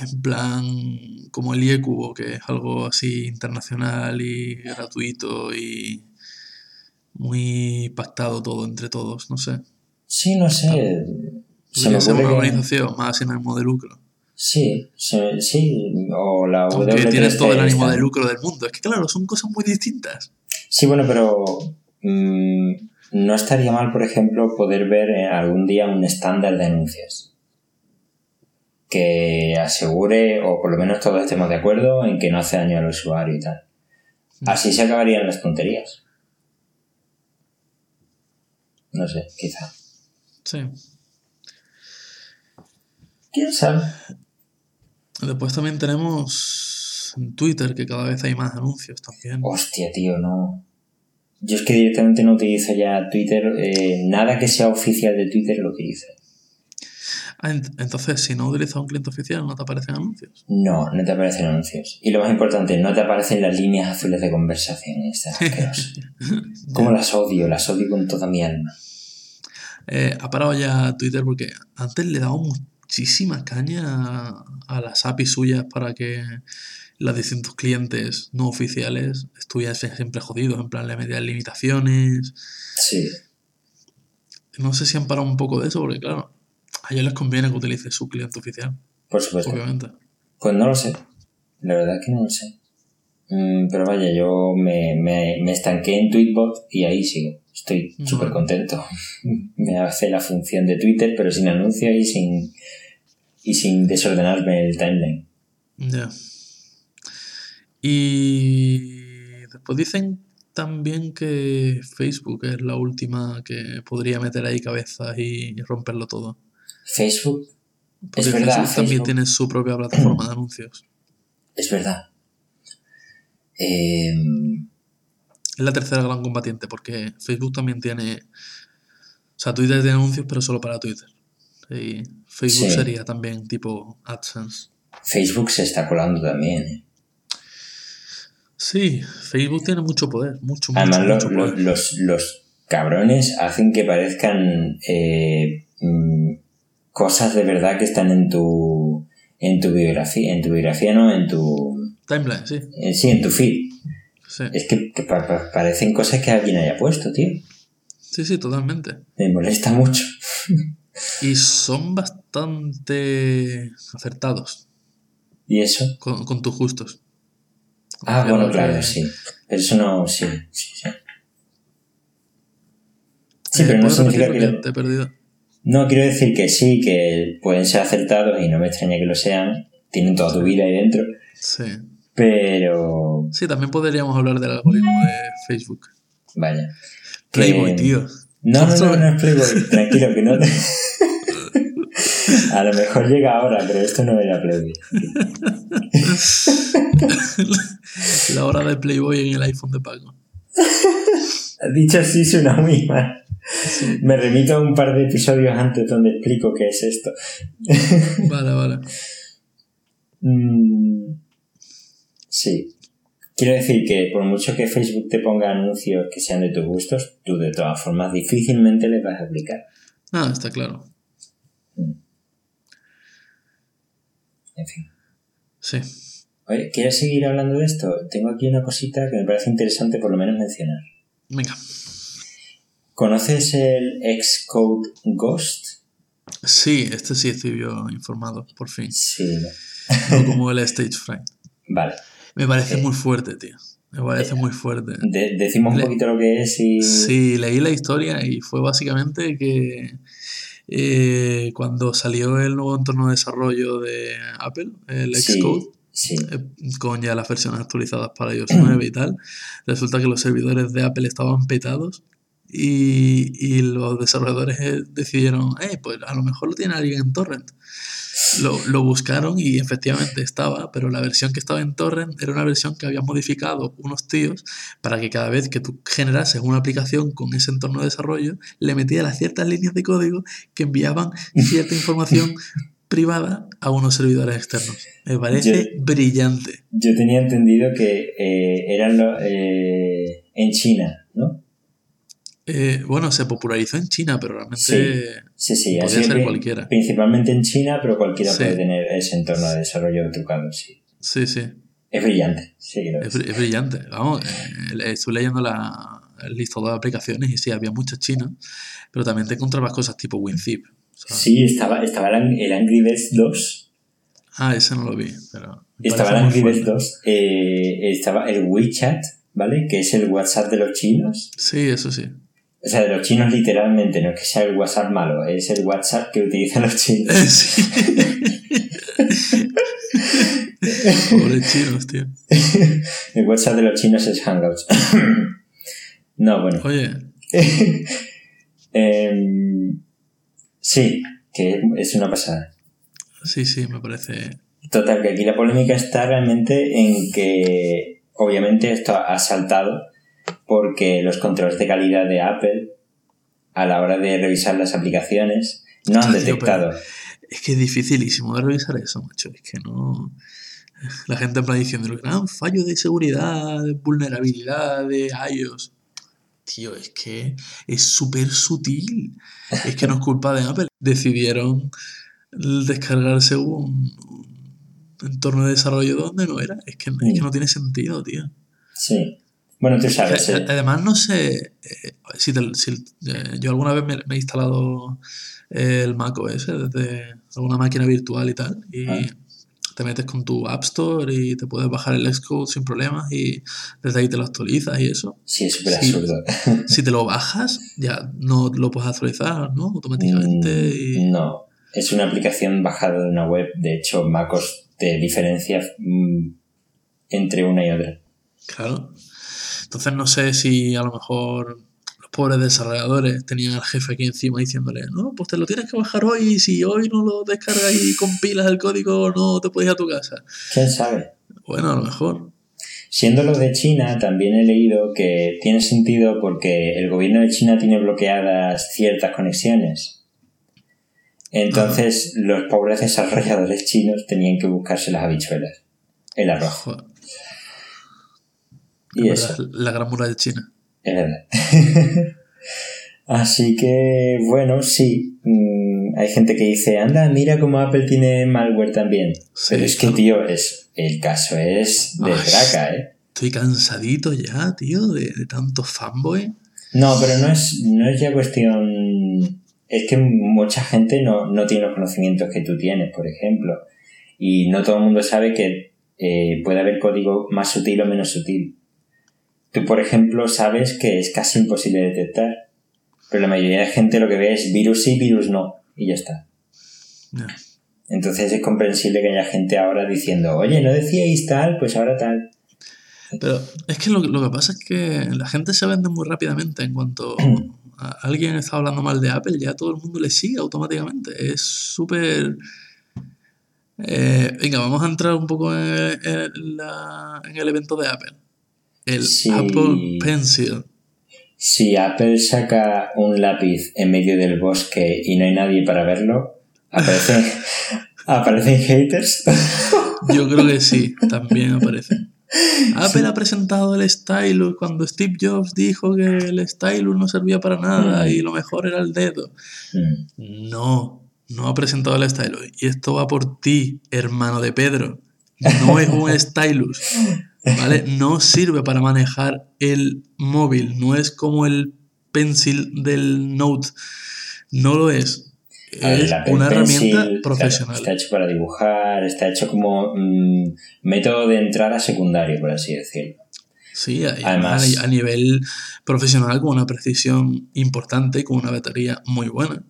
En plan, como el IECUBO, que es algo así internacional y gratuito y muy pactado todo entre todos, no sé. Sí, no sé. Se me ser ocurre una que- organización más sin ánimo de lucro. Sí, se- sí, o la Aunque W3C tienes todo el ánimo de lucro del mundo. Es que claro, son cosas muy distintas. Sí, bueno, pero mm, no estaría mal, por ejemplo, poder ver eh, algún día un estándar de anuncios que asegure, o por lo menos todos estemos de acuerdo, en que no hace daño al usuario y tal. Así se acabarían las tonterías. No sé, quizá. Sí. ¿Quién sabe? Después también tenemos en Twitter que cada vez hay más anuncios también. Hostia, tío, no. Yo es que directamente no utilizo ya Twitter. eh, nada que sea oficial de Twitter lo utilizo. Ah, ent- entonces, si no utilizas un cliente oficial, no te aparecen anuncios. No, no te aparecen anuncios. Y lo más importante, no te aparecen las líneas azules de conversación. Asquerosas. [LAUGHS] Como las odio, las odio con toda mi alma. Eh, ha parado ya Twitter porque antes le daba muchísima caña a, a las APIs suyas para que los distintos clientes no oficiales estuviesen siempre jodidos. En plan, le metían limitaciones. Sí. No sé si han parado un poco de eso porque, claro, a ellos les conviene que utilice su cliente oficial, Por supuesto. obviamente. Pues no lo sé. La verdad es que no lo sé. Mm, pero vaya, yo me, me, me estanqué en Tweetbot y ahí sigo. Estoy Vale. súper contento. [LAUGHS] me hace la función de Twitter, pero sin anuncios y sin, y sin desordenarme el timeline. Ya. Y después dicen también que Facebook es la última que podría meter ahí cabezas y romperlo todo. Facebook, Porque Es verdad, Facebook también Facebook. tiene su propia plataforma de anuncios. Es verdad. Eh, Es la tercera gran combatiente, porque Facebook también tiene. O sea, Twitter tiene anuncios, pero solo para Twitter. Y Facebook Sí. sería también tipo AdSense. Facebook se está colando también. ¿eh? Sí, Facebook tiene mucho poder, mucho, mucho, Además, lo- mucho lo- poder. los, los cabrones hacen que parezcan eh, mm, cosas de verdad que están en tu en tu biografía, en tu biografía no, en tu Timeline, sí. eh, sí, en tu feed. Sí, Es que, que pa- pa- parecen cosas que alguien haya puesto, tío. sí, sí, totalmente. Me molesta mucho. [LAUGHS] Y son bastante acertados ¿Y eso? con, con tus gustos. Ah, bueno, que- claro, sí. Pero eso no, sí, sí, sí. Sí, Eh, pero no ¿puedes significa que... lo- te he perdido? No, quiero decir que sí, que pueden ser acertados y no me extraña que lo sean. Tienen toda tu vida ahí dentro. Sí. Pero... Sí, también podríamos hablar del algoritmo de Facebook. Vaya. Que- Playboy, tío. No, no, no, no es Playboy. Tranquilo, que no te... [LAUGHS] A lo mejor llega ahora, pero esto no era Playboy. [LAUGHS] La hora de Playboy en el iPhone de Paco. [LAUGHS] Dicho así, suena muy mal. Me remito a un par de episodios antes donde explico qué es esto. Vale, vale. Mm, sí. Quiero decir que por mucho que Facebook te ponga anuncios que sean de tus gustos, tú de todas formas difícilmente les vas a aplicar. Ah, está claro. En fin. Sí. Oye, ¿quieres seguir hablando de esto? Tengo aquí una cosita que me parece interesante por lo menos mencionar. Venga. ¿Conoces el Xcode Ghost? Sí, este sí estoy yo informado, por fin. Sí, ¿no? Como el Stage Fright. [LAUGHS] Vale. Me parece Eh. muy fuerte, tío. Me parece muy fuerte. De- decimos un poquito lo que es y... Sí, leí la historia y fue básicamente que eh, cuando salió el nuevo entorno de desarrollo de Apple, el Xcode, sí. Eh, con ya las versiones actualizadas para iOS 9 y tal, resulta que los servidores de Apple estaban petados y, y los desarrolladores eh, decidieron, eh, pues a lo mejor lo tiene alguien en torrent. Lo, lo buscaron y efectivamente estaba, pero la versión que estaba en torrent era una versión que habían modificado unos tíos para que cada vez que tú generases una aplicación con ese entorno de desarrollo, le metías las ciertas líneas de código que enviaban cierta [LAUGHS] información privada a unos servidores externos. Me parece brillante. Yo tenía entendido que eh, eran los, eh, en China, ¿no? Eh, bueno, se popularizó en China, pero realmente Sí, ser cualquiera. Principalmente en China, pero cualquiera Sí. puede tener ese entorno de desarrollo trucado, sí. sí, sí, Es brillante, sí es, es. br- es brillante. Vamos, eh, estuve leyendo la, el listado de aplicaciones y sí, había muchas chinas, pero también te encontrabas cosas tipo WinZip. Sea, Sí, estaba, estaba el, Ang- el Angry Birds 2. Ah, ese no lo vi, pero Estaba el Angry Birds fuerte. 2. eh, estaba el WeChat, ¿vale? Que es el WhatsApp de los chinos. Sí, eso sí. O sea, de los chinos literalmente, no es que sea el WhatsApp malo, es el WhatsApp que utilizan los chinos. [LAUGHS] Sí. [LAUGHS] Pobres chinos, tío. El WhatsApp de los chinos es Hangouts. [COUGHS] no, bueno. Oye, [LAUGHS] Em, sí, que es una pasada. sí, sí, me parece. Total, que aquí la polémica está realmente en que obviamente esto ha saltado porque los controles de calidad de Apple a la hora de revisar las aplicaciones no han Tío, detectado. Es que es dificilísimo de revisar eso, macho. Es que no. La gente en plan diciendo el gran fallo de seguridad, de vulnerabilidad de iOS. Tío, es que es súper sutil. Es que no es culpa de Apple. Decidieron descargarse un, entorno de desarrollo donde no era. Es que, es que no tiene sentido, tío. Sí. Bueno, tú sabes. Eh, Además, no sé eh, si, te- si- eh, yo alguna vez me, me he instalado el Mac OS desde alguna máquina virtual y tal, y Ah. Te metes con tu App Store y te puedes bajar el Xcode sin problemas y desde ahí te lo actualizas y eso. sí, es súper Sí. absurdo. [LAUGHS] Si te lo bajas, ya no lo puedes actualizar, ¿no? Automáticamente. y- Mm, No, es una aplicación bajada de una web. De hecho, MacOS te diferencia mm, entre una y otra. Claro. Entonces no sé si a lo mejor pobres desarrolladores tenían al jefe aquí encima diciéndole, no, pues te lo tienes que bajar hoy y si hoy no lo descargas y compilas el código no te puedes ir a tu casa. ¿Quién sabe? Bueno, a lo mejor. Siendo lo de China, también he leído que tiene sentido porque el gobierno de China tiene bloqueadas ciertas conexiones. Entonces, los pobres desarrolladores chinos tenían que buscarse las habichuelas, el arroz. Joder, Y la- eso, La gran muralla de China. Es [LAUGHS] verdad. Así que, bueno, sí. mm, hay gente que dice, anda, mira cómo Apple tiene malware también. Sí, Pero es que, tío, es, el caso es de Ay. draca, ¿eh? Estoy cansadito ya, tío, de, de tanto fanboy. No, pero no es, no es ya cuestión. Es que mucha gente no, no tiene los conocimientos que tú tienes, por ejemplo. Y no todo el mundo sabe que eh, puede haber código más sutil o menos sutil. Tú, por ejemplo, sabes que es casi imposible detectar. Pero la mayoría de gente lo que ve es virus sí, virus no. Y ya está. Entonces es comprensible que haya gente ahora diciendo, oye, no decíais tal, pues ahora tal. Pero es que lo, lo que pasa es que la gente se vende muy rápidamente. En cuanto [CLEARS THROAT] a- alguien está hablando mal de Apple, ya todo el mundo le sigue automáticamente. Es súper... Eh, venga, vamos a entrar un poco en, en la- en el evento de Apple. El Sí. Apple Pencil. Si Apple saca un lápiz en medio del bosque y no hay nadie para verlo, aparecen, [LAUGHS] aparecen haters. Yo creo que sí, también aparece. [LAUGHS] Apple ha presentado el stylus cuando Steve Jobs dijo que el stylus no servía para nada y lo mejor era el dedo. Mm, No, no ha presentado el stylus. Y esto va por ti, hermano de Pedro. No es un [LAUGHS] stylus. ¿Vale? No sirve para manejar el móvil. No es como el pencil del Note. No lo es. Ver, Es una Pencil, herramienta claro, profesional. está hecho para dibujar, está hecho como mm, método de entrada secundario, por así decirlo. Sí, Además- a nivel profesional con una precisión importante y con una batería muy buena.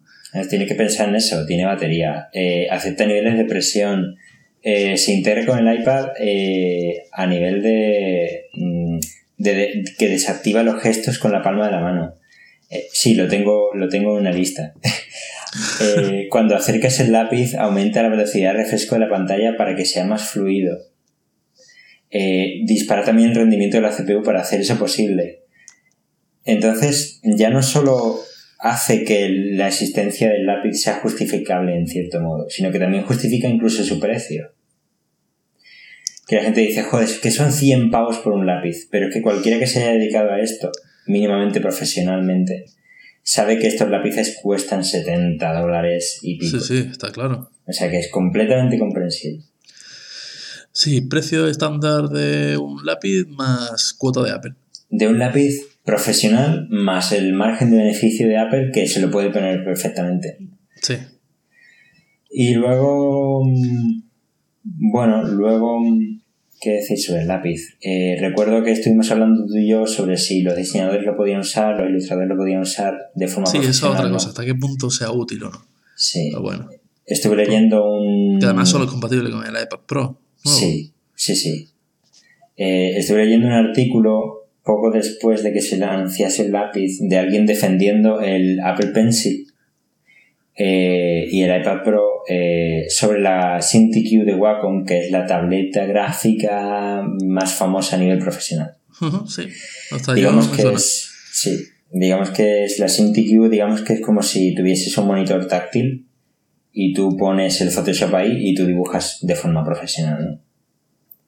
Tiene que pensar en eso, tiene batería, eh, acepta niveles de presión, eh, se integra con el iPad eh, a nivel de, mm, de- de- que desactiva los gestos con la palma de la mano. Eh, sí, lo tengo, lo tengo en una lista. [LAUGHS] Cuando acercas el lápiz aumenta la velocidad de refresco de la pantalla para que sea más fluido. Dispara también el rendimiento de la CPU para hacer eso posible. Entonces, ya no solo hace que la existencia del lápiz sea justificable en cierto modo, sino que también justifica incluso su precio. Que la gente dice, joder, es que son 100 pavos por un lápiz, pero es que cualquiera que se haya dedicado a esto, mínimamente profesionalmente, sabe que estos lápices cuestan 70 dólares y pico. Sí, sí, está claro. O sea que es completamente comprensible. Sí, precio estándar de un lápiz más cuota de Apple. De un lápiz profesional más el margen de beneficio de Apple que se lo puede poner perfectamente. Sí. Y luego, mm, bueno, luego, mm, ¿qué decir sobre el lápiz? Eh, recuerdo que estuvimos hablando tú y yo sobre si los diseñadores lo podían usar, los ilustradores lo podían usar de forma Sí, eso es profesional. otra cosa, hasta qué punto sea útil o no. Sí. Pero bueno. Estuve leyendo un... Que además solo es compatible con el iPad Pro. Sí, sí, sí. Eh, estuve leyendo un artículo poco después de que se anunciase el lápiz de alguien defendiendo el Apple Pencil eh, y el iPad Pro eh, sobre la Cintiq de Wacom, que es la tableta gráfica más famosa a nivel profesional. Sí. Hasta digamos que es, sí, digamos que es la Cintiq, digamos que es como si tuvieses un monitor táctil y tú pones el Photoshop ahí y tú dibujas de forma profesional, ¿no?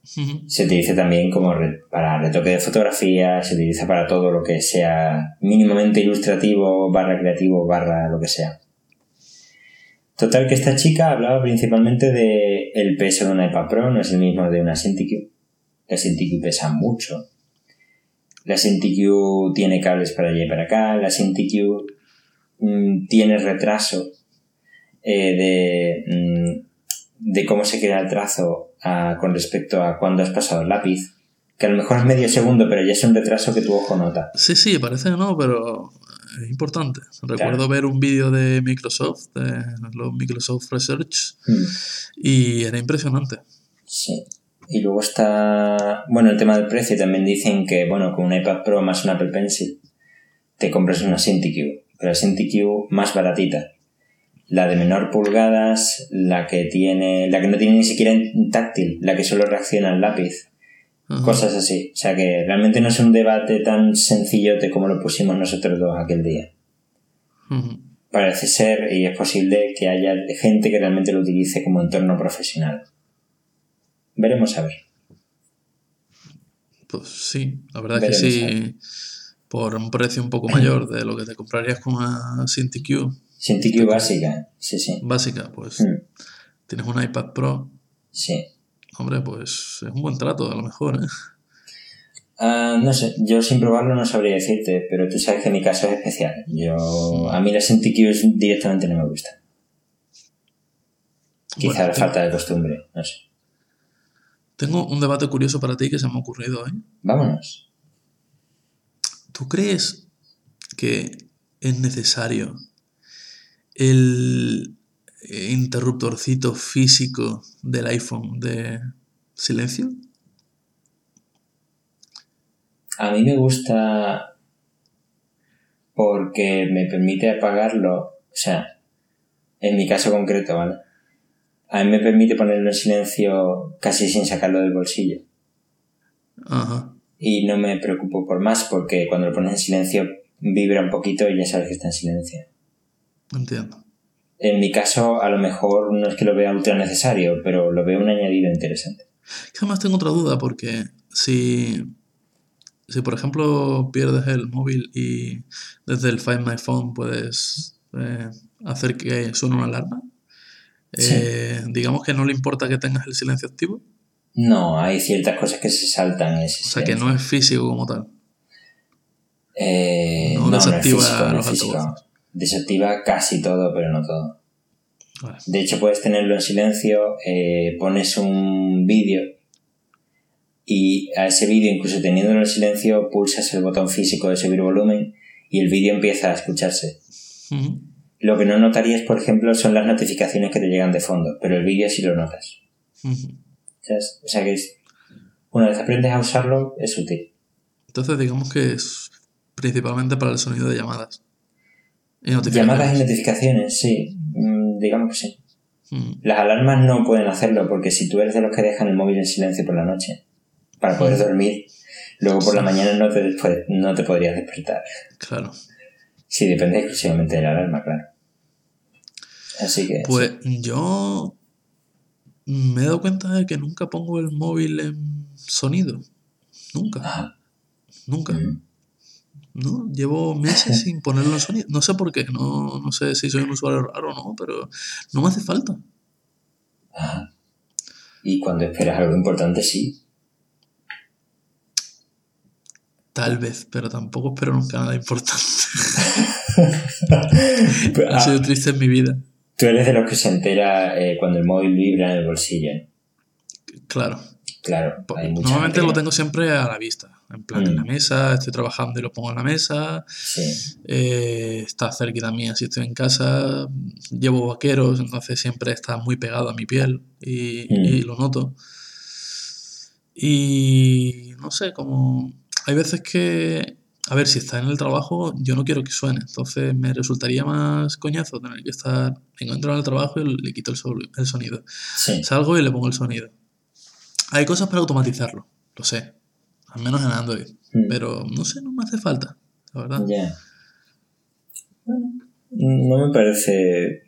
Se utiliza también como para retoque de fotografía, se utiliza para todo lo que sea mínimamente ilustrativo, barra creativo, barra lo que sea. Total que esta chica hablaba principalmente de el peso de una iPad Pro, no es el mismo de una Cintiq. La Cintiq pesa mucho. La Cintiq tiene cables para allá y para acá. La Cintiq mm, tiene retraso eh, de, mm, de cómo se crea el trazo a- con respecto a cuando has pasado el lápiz. Que a lo mejor es medio segundo, pero ya es un retraso que tu ojo nota. Sí, sí, parece que no, pero es importante. Recuerdo ver un vídeo de Microsoft, de los Microsoft Research, Mm, y era impresionante. Sí. Y luego está, bueno, el tema del precio. También dicen que, bueno, con un iPad Pro más un Apple Pencil te compras una SyntiQ, pero la SyntiQ más baratita. La de menor pulgadas, la que tiene, la que no tiene ni siquiera táctil, la que solo reacciona al lápiz. Ajá. Cosas así. O sea que realmente no es un debate tan sencillote como lo pusimos nosotros dos aquel día. Parece ser y es posible que haya gente que realmente lo utilice como entorno profesional. Veremos a ver. Pues sí, la verdad Veremos, es que sí, por un precio un poco mayor de lo que te comprarías con una SyntiQ SyntiQ básica, sí, sí. básica, pues Mm, tienes un iPad Pro, Sí. hombre, pues es un buen trato a lo mejor, ¿eh? Ah, no sé, yo sin probarlo no sabría decirte, pero tú sabes que mi caso es especial. Yo, a mí las SyntiQ directamente no me gustan. Quizá Bueno, la falta de costumbre, no sé. Tengo un debate curioso para ti que se me ha ocurrido hoy. Vámonos. ¿Tú crees que es necesario el eh, interruptorcito físico del iPhone de silencio? A mí me gusta porque me permite apagarlo, o sea, en mi caso concreto, ¿vale? A mí me permite ponerlo en silencio casi sin sacarlo del bolsillo. Ajá. Y no me preocupo por más porque cuando lo pones en silencio vibra un poquito y ya sabes que está en silencio. Entiendo. En mi caso, a lo mejor no es que lo vea ultra necesario, pero lo veo un añadido interesante. Que además tengo otra duda porque si, si por ejemplo pierdes el móvil y desde el Find My Phone puedes eh, hacer que suene una alarma, Sí. eh, digamos que no le importa que tengas el silencio activo, No, hay ciertas cosas que se saltan en ese o sea que no es físico como tal. Eh, No no, no es desactiva físico, los altavoces. Desactiva casi todo, pero no todo. Vale. De hecho, puedes tenerlo en silencio, eh, pones un vídeo y a ese vídeo, incluso teniéndolo en silencio, pulsas el botón físico de subir volumen y el vídeo empieza a escucharse. Lo que no notarías, por ejemplo, son las notificaciones que te llegan de fondo, pero el vídeo sí lo notas. ¿Sabes? O sea que es- una vez aprendes a usarlo, es útil. Entonces digamos que es principalmente para el sonido de llamadas. Y. Llamadas y notificaciones, sí, Mm, digamos que sí. Ujú. Las alarmas no pueden hacerlo porque si tú eres de los que dejan el móvil en silencio por la noche para poder dormir, luego por la mañana no te, después- no te podrías despertar. Claro. Sí, depende exclusivamente de la alarma, claro. Así que... Pues yo me he dado cuenta de que nunca pongo el móvil en sonido. Nunca, Ajá. nunca. Mm. ¿No? Llevo meses sin ponerlo en sonido. No sé por qué, no, no sé si soy un usuario raro o no, pero no me hace falta. Ajá. Y cuando esperas algo importante, sí. Tal vez, pero tampoco espero nunca nada importante. [LAUGHS] Pues, ha ah, sido triste en mi vida. tú eres de los que se entera eh, cuando el móvil vibra en el bolsillo. ¿no? Claro. Claro, mucha Normalmente lo tengo siempre a la vista. En plan, en la Mm. mesa, estoy trabajando y lo pongo en la mesa. Sí. eh, está cerquita mía si estoy en casa. Llevo vaqueros, entonces siempre está muy pegado a mi piel y, Mm. y lo noto. Y no sé, como hay veces que, a ver, si está en el trabajo, yo no quiero que suene. Entonces me resultaría más coñazo tener que estar, encuentro en el trabajo y le quito el, sonido. Sí. Salgo y le pongo el sonido. Hay cosas para automatizarlo, lo sé. Al menos en Android. Mm. Pero no sé, no me hace falta, la verdad. Ya. Bueno, no me parece.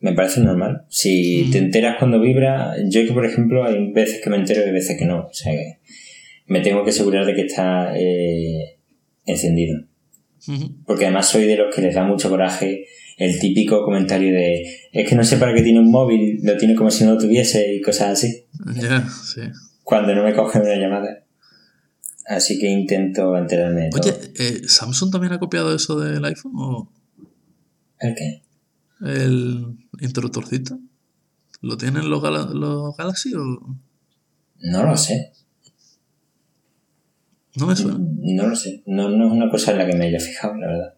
Me parece normal. Si Mm. te enteras cuando vibra, yo que por ejemplo hay veces que me entero y veces que no. O sea que me tengo que asegurar de que está eh, encendido. Porque además soy de los que les da mucho coraje el típico comentario de es que no sé para qué tiene un móvil, lo tiene como si no lo tuviese y cosas así. Ya, sí. Cuando no me cogen una llamada. Así que intento enterarme de todo. Oye, eh, ¿Samsung también ha copiado eso del iPhone o ¿El qué? el interruptorcito? ¿Lo tienen los, Gala- los Galaxy o No lo sé. No me suena? No lo sé. No, no es una cosa en la que me haya fijado, la verdad.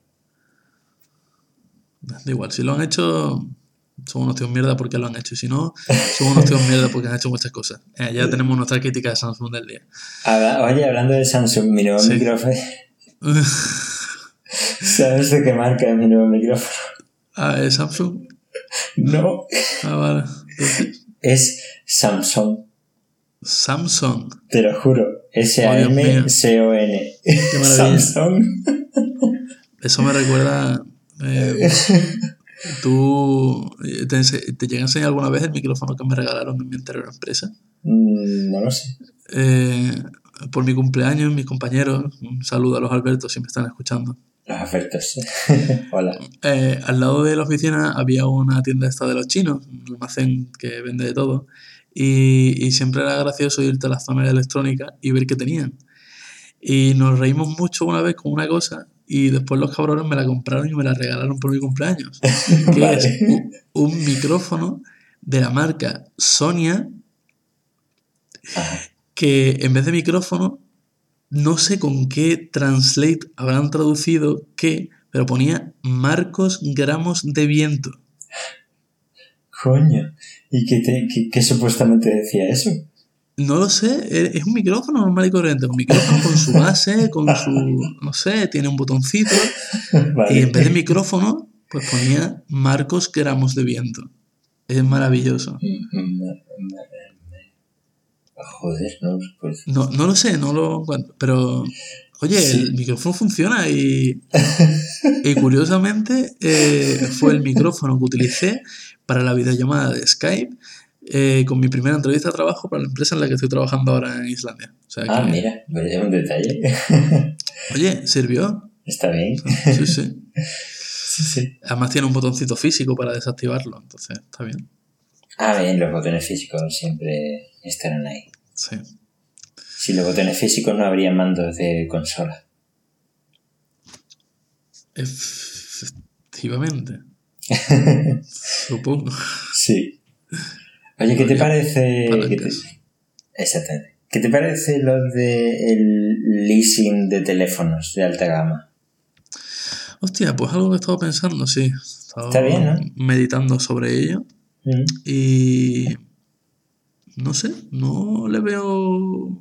Da igual, si lo han hecho, son unos tíos mierda porque lo han hecho. Y si no, son unos tíos mierda porque han hecho muchas cosas. Eh, ya tenemos nuestra crítica de Samsung del día. Habla- oye, hablando de Samsung, mi nuevo Sí. micrófono. [LAUGHS] ¿Sabes de qué marca es mi nuevo micrófono? Ah, ¿es Samsung? No. Ah, vale. Entonces, Es Samsung. Samsung. Te lo juro. S-A-M-C-O-N. [LAUGHS] Samsung. Eso me recuerda. eh, ¿Tú te, ense- te llegué a enseñar alguna vez el micrófono que me regalaron en mi anterior empresa? Mm, No lo sé. Eh, por mi cumpleaños, mis compañeros, un saludo a los Albertos si me están escuchando. Los ofertos. [LAUGHS] Hola. Eh, al lado de la oficina había una tienda esta de los chinos, un almacén que vende de todo, y, y siempre era gracioso irte a la zona de electrónica y ver qué tenían. Y nos reímos mucho una vez con una cosa y después los cabrones me la compraron y me la regalaron por mi cumpleaños, [LAUGHS] que Vale. es un, un micrófono de la marca Sonia Ajá. que en vez de micrófono, no sé con qué translate habrán traducido qué, pero ponía marcos gramos de viento. Coño. ¿Y qué, te, qué, qué supuestamente decía eso? No lo sé, e- es un micrófono normal y corriente, un micrófono con su base, con su, no sé, tiene un botoncito, [LAUGHS] Vale. y en vez de micrófono, pues ponía marcos gramos de viento. Es maravilloso. Joder, no, pues. No, no lo sé, no lo encuentro, pero oye, Sí. el micrófono funciona y, [LAUGHS] y curiosamente eh, fue el micrófono que utilicé para la videollamada de Skype eh, con mi primera entrevista de trabajo para la empresa en la que estoy trabajando ahora en Islandia. O sea Ah, que, mira, pues es un detalle. [LAUGHS] [LAUGHS] oye, sirvió. Está bien. Sí, sí. [LAUGHS] Sí, sí. Además tiene un botoncito físico para desactivarlo, entonces está bien. Ah, bien, los botones físicos siempre estarán ahí. Sí. Si los botones físicos no habría mandos de consola. Efectivamente. Supongo. Sí. Oye, ¿qué te parece? ¿qué te- Exactamente. ¿Qué te parece lo de el leasing de teléfonos de alta gama? Hostia, pues algo que he estado pensando, sí. He estado Está bien, ¿no? Meditando sobre ello. Mm. Y. No sé, no le veo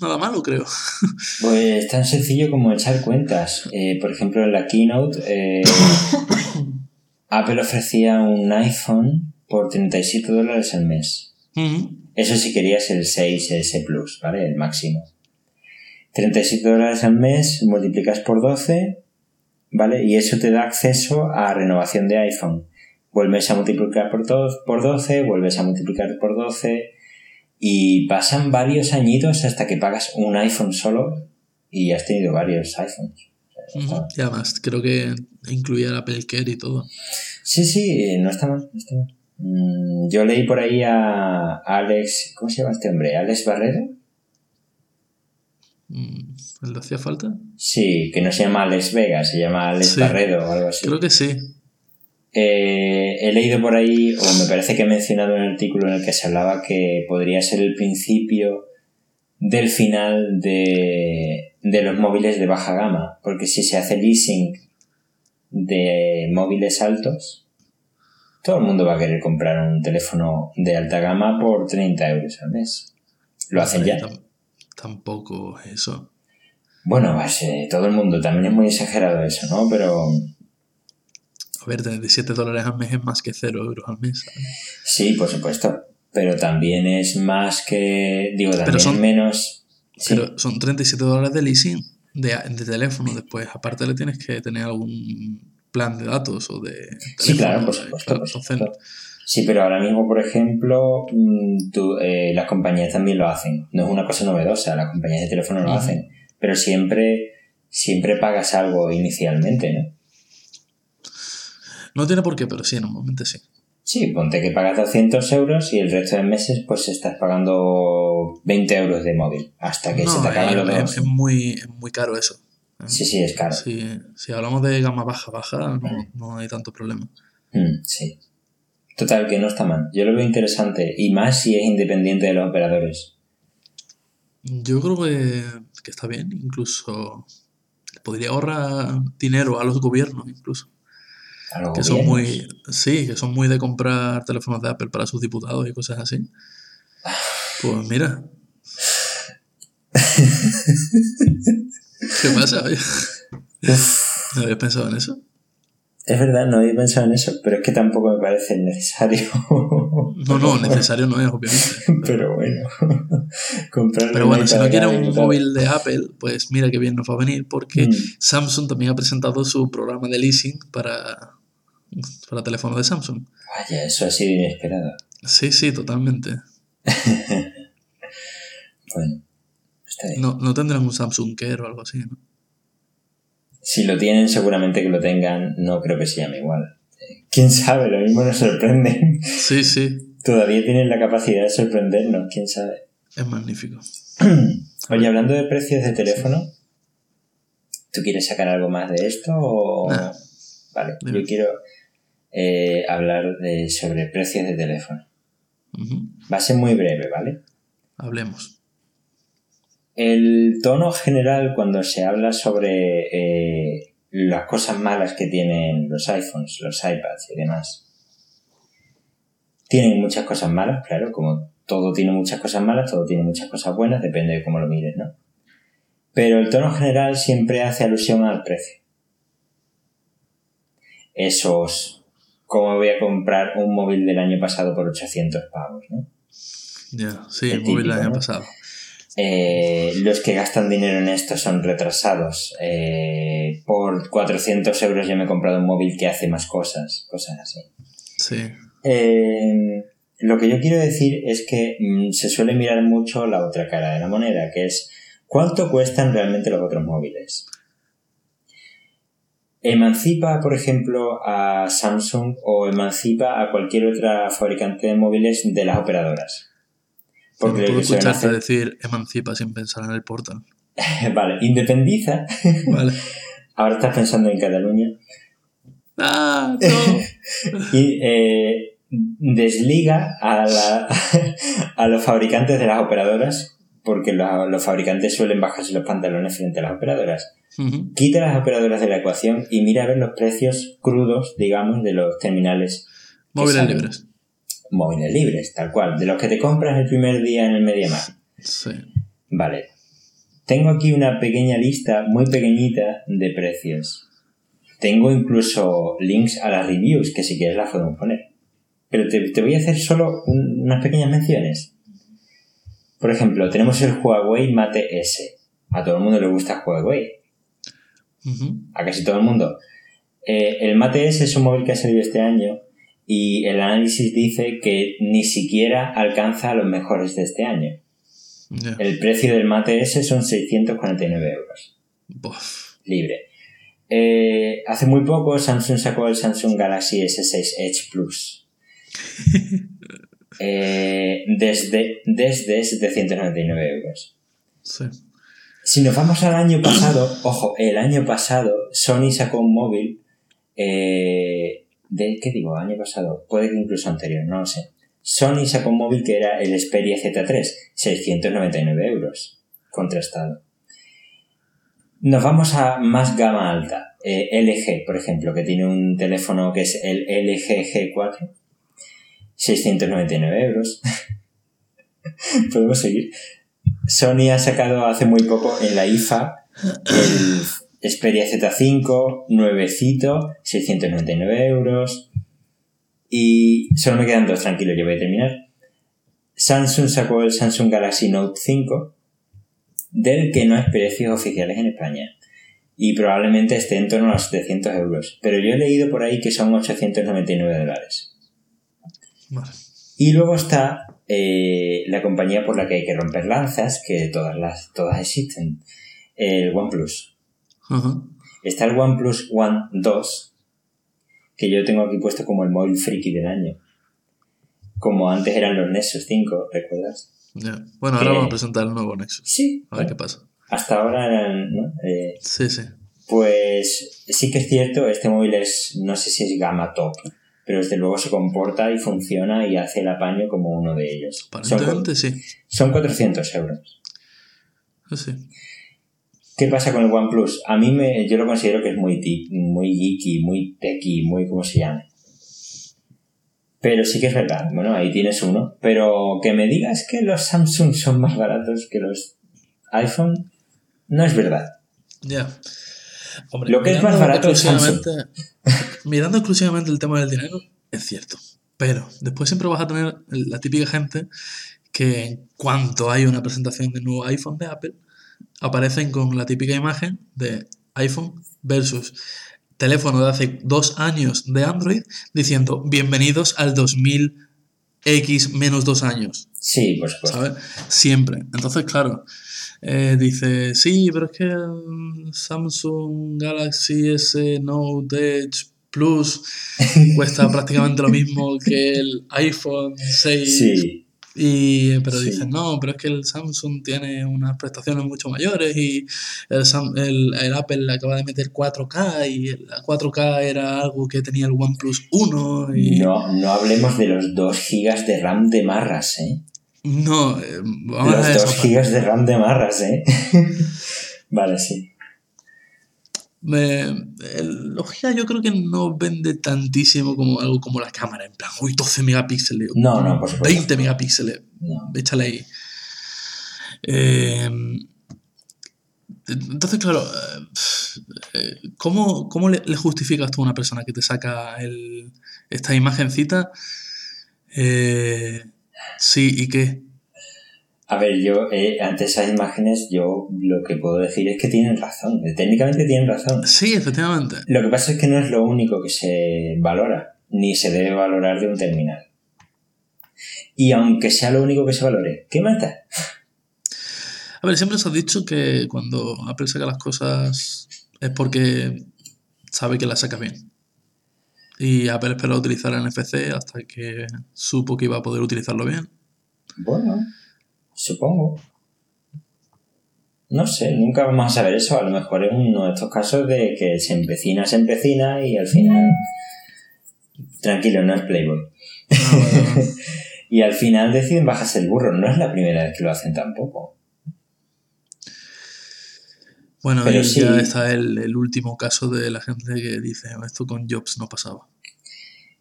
nada malo, creo. [LAUGHS] Pues tan sencillo como echar cuentas. Eh, por ejemplo, en la keynote, eh, [COUGHS] Apple ofrecía un iPhone por 37 dólares al mes. Eso si querías el 6S Plus, ¿vale? El máximo. 37 dólares al mes, multiplicas por 12, ¿vale? Y eso te da acceso a renovación de iPhone. Vuelves a multiplicar por, por 12, vuelves a multiplicar por 12 y pasan varios añitos hasta que pagas un iPhone solo y has tenido varios iPhones. Ujú. está- Y además, creo que incluía la Care y todo. Sí, sí, eh, no está mal, no está mal. Mm, Yo leí por ahí a Alex, ¿cómo se llama este hombre? ¿Alex Barrero? Mm, ¿Le hacía falta? Sí, que no se llama Alex Vega, se llama Alex Sí. Barredo o algo así. Creo que sí. Eh, he leído por ahí, o me parece que he mencionado un artículo en el que se hablaba que podría ser el principio del final de, de los móviles de baja gama, porque si se hace leasing de móviles altos, todo el mundo va a querer comprar un teléfono de alta gama por 30 euros al mes. Lo hacen ya. Tam- tampoco eso. Bueno, pues, eh, todo el mundo, también es muy exagerado eso, ¿no? Pero A ver, 37 dólares al mes es más que 0 euros al mes. ¿sabes? Sí, por supuesto. Pero también es más que. Digo, también son- es menos. Sí, Pero son 37 dólares de leasing de, de teléfono. Después, aparte, le tienes que tener algún plan de datos o de sí claro, por supuesto. Por supuesto. Sí, pero ahora mismo, por ejemplo, mm, tú, eh, las compañías también lo hacen. No es una cosa novedosa, las compañías de teléfono lo hacen. Pero siempre, siempre pagas algo inicialmente, ¿no? no tiene por qué, pero sí, normalmente sí. Sí, ponte que pagas 200 euros y el resto de meses pues estás pagando 20 euros de móvil hasta que se No, te acaban es, los dos. es muy, es muy caro eso. Sí, sí, es caro. Si, si hablamos de gama baja, baja, no, no hay tanto problema. Mm, sí. Total, que no está mal. Yo lo veo interesante y más si es independiente de los operadores. Yo creo que, que está bien, incluso podría ahorrar dinero a los gobiernos, incluso. Que son muy, sí, que son muy de comprar teléfonos de Apple para sus diputados y cosas así. Pues mira. [LAUGHS] ¿Qué pasa? ¿No habías pensado en eso? Es verdad, no había pensado en eso, pero es que tampoco me parece necesario. No, no, necesario no es, obviamente. [LAUGHS] Pero bueno, [LAUGHS] comprar Pero bueno, si no quieres un móvil de Apple, pues mira qué bien nos va a venir porque Mm. Samsung también ha presentado su programa de leasing para, para teléfonos de Samsung. Vaya, eso ha sido inesperado. Sí, sí, totalmente. [LAUGHS] Bueno, está bien. No, no tendrán un Samsung Care o algo así, ¿no? Si lo tienen, seguramente que lo tengan, no creo que se llame igual. ¿Quién sabe? Lo mismo nos sorprenden. Sí, sí, Todavía tienen la capacidad de sorprendernos, quién sabe. es magnífico. [CLEARS THROAT] Oye, hablando de precios de teléfono, ¿tú quieres sacar algo más de esto o...? Nah. Vale, Dime. yo quiero eh, hablar de- sobre precios de teléfono. Va a ser muy breve, ¿vale? Hablemos. El tono general cuando se habla sobre eh, las cosas malas que tienen los iPhones, los iPads y demás. Tienen muchas cosas malas, claro, como todo tiene muchas cosas malas, todo tiene muchas cosas buenas, depende de cómo lo mires, ¿no? Pero el tono general siempre hace alusión al precio. Esos, ¿cómo voy a comprar un móvil del año pasado por 800 pavos, ¿no? Ya, sí, El móvil el típico, año ¿no? pasado. Eh, los que gastan dinero en esto son retrasados. Eh, por 400 euros yo me he comprado un móvil que hace más cosas, cosas así. Sí, Eh, lo que yo quiero decir es que mm, se suele mirar mucho la otra cara de la moneda, que es cuánto cuestan realmente los otros móviles. Emancipa, por ejemplo, a Samsung o emancipa a cualquier otra fabricante de móviles de las operadoras. Porque no puedo escucharte hacer- decir emancipa sin pensar en el portal. [LAUGHS] Vale, independiza. [LAUGHS] Vale. Ahora estás pensando en Cataluña. ¡Ah! [LAUGHS] No. Y eh, desliga a, la- a los fabricantes de las operadoras, porque los fabricantes suelen bajarse los pantalones frente a las operadoras. Ujú. Quita las operadoras de la ecuación y mira a ver los precios crudos, digamos, de los terminales Móviles libres. móviles libres, tal cual, de los que te compras el primer día en el MediaMarkt. Sí. Vale. Tengo aquí una pequeña lista, muy pequeñita, de precios. Tengo incluso links a las reviews, que si quieres las podemos poner. Pero te, te voy a hacer solo un- unas pequeñas menciones. Por ejemplo, tenemos el Huawei Mate S. A todo el mundo le gusta Huawei. A casi todo el mundo. Eh, el Mate S es un móvil que ha salido este año y el análisis dice que ni siquiera alcanza a los mejores de este año. El precio del Mate S son 649 euros, libre. Eh, hace muy poco Samsung sacó el Samsung Galaxy S6 Edge Plus. [LAUGHS] Eh, desde, desde 799 euros. Sí. Si nos vamos al año pasado, [CLEARS THROAT] ojo, el año pasado Sony sacó un móvil eh, de, ¿qué digo? Año pasado, puede que incluso anterior, no lo sé. Sony sacó un móvil que era el Xperia Z3, 699 euros, contrastado. Nos vamos a más gama alta. Eh, LG, por ejemplo, que tiene un teléfono que es el LG G4, 699 euros. [LAUGHS] Podemos seguir. Sony ha sacado hace muy poco en la IFA el Xperia Z5, nuevecito, 699 euros. Y solo me quedan dos, tranquilo, yo voy a terminar. Samsung sacó el Samsung Galaxy Note 5, del que no hay precios oficiales en España. Y probablemente esté en torno a los 700 euros. Pero yo he leído por ahí que son 899 dólares. Vale. Y luego está eh, la compañía por la que hay que romper lanzas, que todas, las, todas existen, el OnePlus. Ajá. Está el OnePlus One 2, que yo tengo aquí puesto como el móvil friki del año. Como antes eran los Nexus 5, ¿recuerdas? Bueno, ahora vamos a presentar el nuevo Nexus. Sí. A ver qué pasa. Hasta ahora eran, ¿no? Eh, Sí, sí. Pues sí que es cierto, este móvil es, no sé si es gama top, pero desde luego se comporta y funciona y hace el apaño como uno de ellos. Son, Aparentemente sí. son 400 euros. Sí, sí. ¿Qué pasa con el OnePlus? A mí me, yo lo considero que es muy, muy geeky, muy techy, muy como se llame. Pero sí que es verdad, bueno, ahí tienes uno. Pero que me digas que los Samsung son más baratos que los iPhone, no es verdad. Ya. Hombre, Lo que es más barato es Samsung. exclusivamente- [LAUGHS] mirando exclusivamente el tema del dinero, es cierto. Pero después siempre vas a tener la típica gente que en cuanto hay una presentación del nuevo iPhone de Apple, aparecen con la típica imagen de iPhone versus teléfono de hace dos años de Android diciendo bienvenidos al 2000X menos dos años. Sí, por supuesto. ¿sabes? Siempre. Entonces, claro, eh, dice, sí, pero es que el Samsung Galaxy S Note Edge Plus [LAUGHS] cuesta prácticamente lo mismo que el iPhone 6. Sí, Y, pero Sí. dicen, no, pero es que el Samsung tiene unas prestaciones mucho mayores y el, Sam- el- el Apple le acaba de meter 4K y la 4K era algo que tenía el OnePlus 1 y... no, no hablemos de los 2 GB de RAM de marras, ¿eh? No, eh, vamos a Los ver 2 esa parte. GB de RAM de marras, ¿eh? [LAUGHS] vale, sí. Me- el- los gigas yo creo que no vende tantísimo como algo como la cámara, en plan, uy, 12 megapíxeles, No, no, por supuesto. 20 megapíxeles, No. échale ahí. Eh, entonces, claro, eh, ¿cómo, cómo le, le justificas tú a una persona que te saca el, esta imagencita? Eh, sí, ¿y qué? A ver, yo, eh, ante esas imágenes, yo lo que puedo decir es que tienen razón. eh, Técnicamente tienen razón. Sí, efectivamente. Lo que pasa es que no es lo único que se valora, ni se debe valorar de un terminal. Y aunque sea lo único que se valore, ¿qué mata? A ver, siempre se ha dicho que cuando Apple saca las cosas es porque sabe que las saca bien. Y Apple esperó utilizar el NFC hasta que supo que iba a poder utilizarlo bien. Bueno, supongo. No sé, nunca vamos a saber eso. A lo mejor es uno de estos casos de que se empecina, se empecina y al final... Tranquilo, no es Playboy. Ah. [LAUGHS] Y al final deciden bajarse el burro. No es la primera vez que lo hacen tampoco. Bueno, Pero sí. ya está el, el último caso de la gente que dice esto con Jobs no pasaba.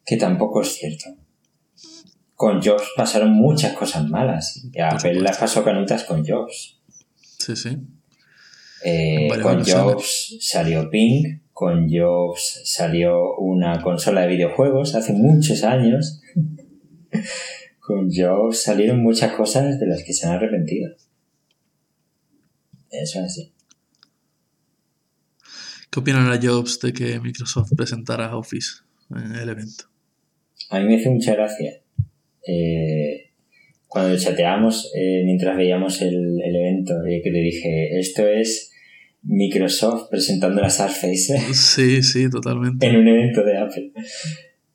Que tampoco es cierto. Con Jobs pasaron muchas cosas malas. Y Apple las pasó canutas con Jobs. Sí, sí. Eh, con. Jobs salió Ping, con Jobs salió una consola de videojuegos hace muchos años. [LAUGHS] con Jobs salieron muchas cosas de las que se han arrepentido. Eso es así. ¿Qué opinará Jobs de que Microsoft presentara Office en el evento? A mí me hizo mucha gracia. Eh, cuando chateamos, eh, mientras veíamos el, el evento, eh, que te dije, esto es Microsoft presentando la Surface [LAUGHS] Sí, sí, totalmente. en un evento de Apple.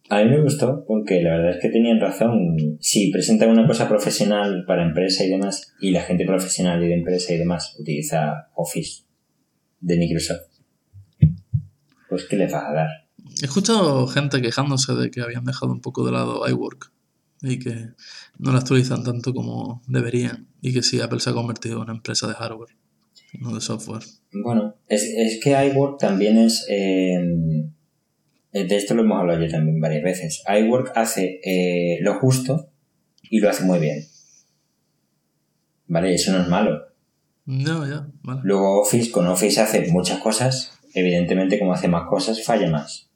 A mí me gustó porque la verdad es que tenían razón. Si presentan una cosa profesional para empresa y demás, y la gente profesional y de empresa y demás utiliza Office de Microsoft, pues ¿qué les vas a dar? He escuchado gente quejándose de que habían dejado un poco de lado iWork y que no la actualizan tanto como deberían y que sí, Apple se ha convertido en una empresa de hardware, no de software. Bueno, es, es que iWork también es... eh, de esto lo hemos hablado yo también varias veces. iWork hace eh, lo justo y lo hace muy bien. ¿Vale? Eso no es malo. No, ya, vale. Luego Office, con Office hace muchas cosas. Evidentemente, como hace más cosas, falla más.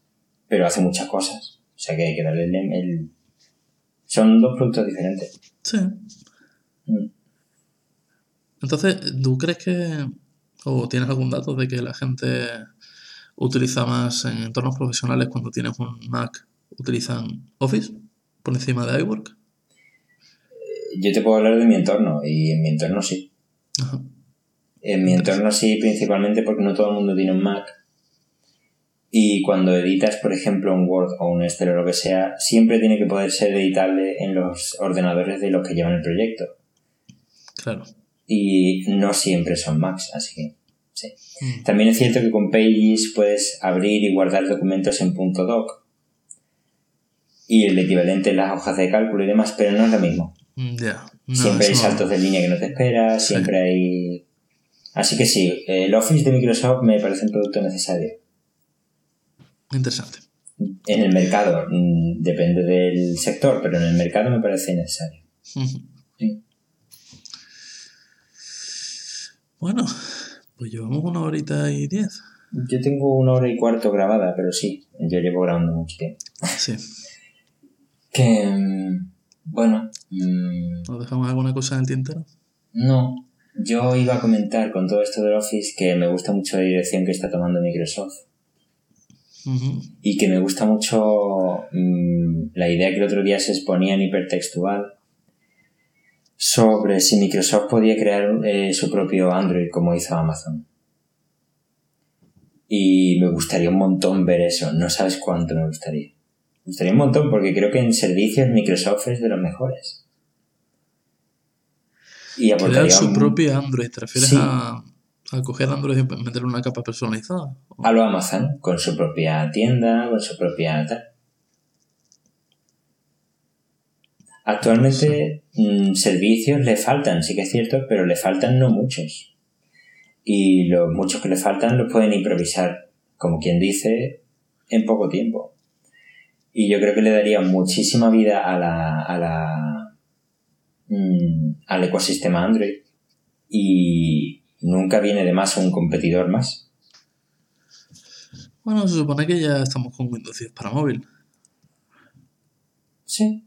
Pero hace muchas cosas. O sea que hay que darle el... el- Son dos productos diferentes. Sí. Mm. Entonces, ¿tú crees que, o tienes algún dato de que la gente utiliza más en entornos profesionales cuando tienes un Mac, utilizan Office por encima de iWork? Yo te puedo hablar de mi entorno y en mi entorno sí. Ajá. En mi entorno sí, principalmente porque no todo el mundo tiene un Mac. Y cuando editas, por ejemplo, un Word o un Excel o lo que sea, siempre tiene que poder ser editable en los ordenadores de los que llevan el proyecto. Claro. Y no siempre son Macs, así que sí. Mm. También es cierto que con Pages puedes abrir y guardar documentos en .doc. Y el equivalente en las hojas de cálculo y demás, pero no es lo mismo. Mm, Ya. No, siempre hay no- saltos de línea que no te esperas, Sí. siempre hay... Así que sí, el Office de Microsoft me parece un producto necesario. Interesante. En el mercado, mm, depende del sector, pero en el mercado me parece necesario. Sí. Bueno, pues llevamos una horita y diez. Yo tengo una hora y cuarto grabada, pero sí, yo llevo grabando mucho tiempo. Sí. [LAUGHS] Que. mm, Bueno. mm, ¿Nos dejamos alguna cosa en el tintero? No. Yo iba a comentar con todo esto del Office que me gusta mucho la dirección que está tomando Microsoft. Y que me gusta mucho mm, la idea que el otro día se exponía en hipertextual sobre si Microsoft podía crear eh, su propio Android como hizo Amazon. Y me gustaría un montón ver eso. No sabes cuánto me gustaría. Me gustaría un montón porque creo que en servicios Microsoft es de los mejores. Y Crear su propio Android. ¿Te refieres Sí. a, a coger Android y meterle una capa personalizada? a lo Amazon, con su propia tienda, con su propia tal. Actualmente mm, servicios le faltan, sí que es cierto, pero le faltan no muchos. Y los muchos que le faltan los pueden improvisar, como quien dice, en poco tiempo. Y yo creo que le daría muchísima vida a la, a la, mm, al ecosistema Android. Y nunca viene de más un competidor más. Bueno, se supone que ya estamos con Windows 10 para móvil. Sí.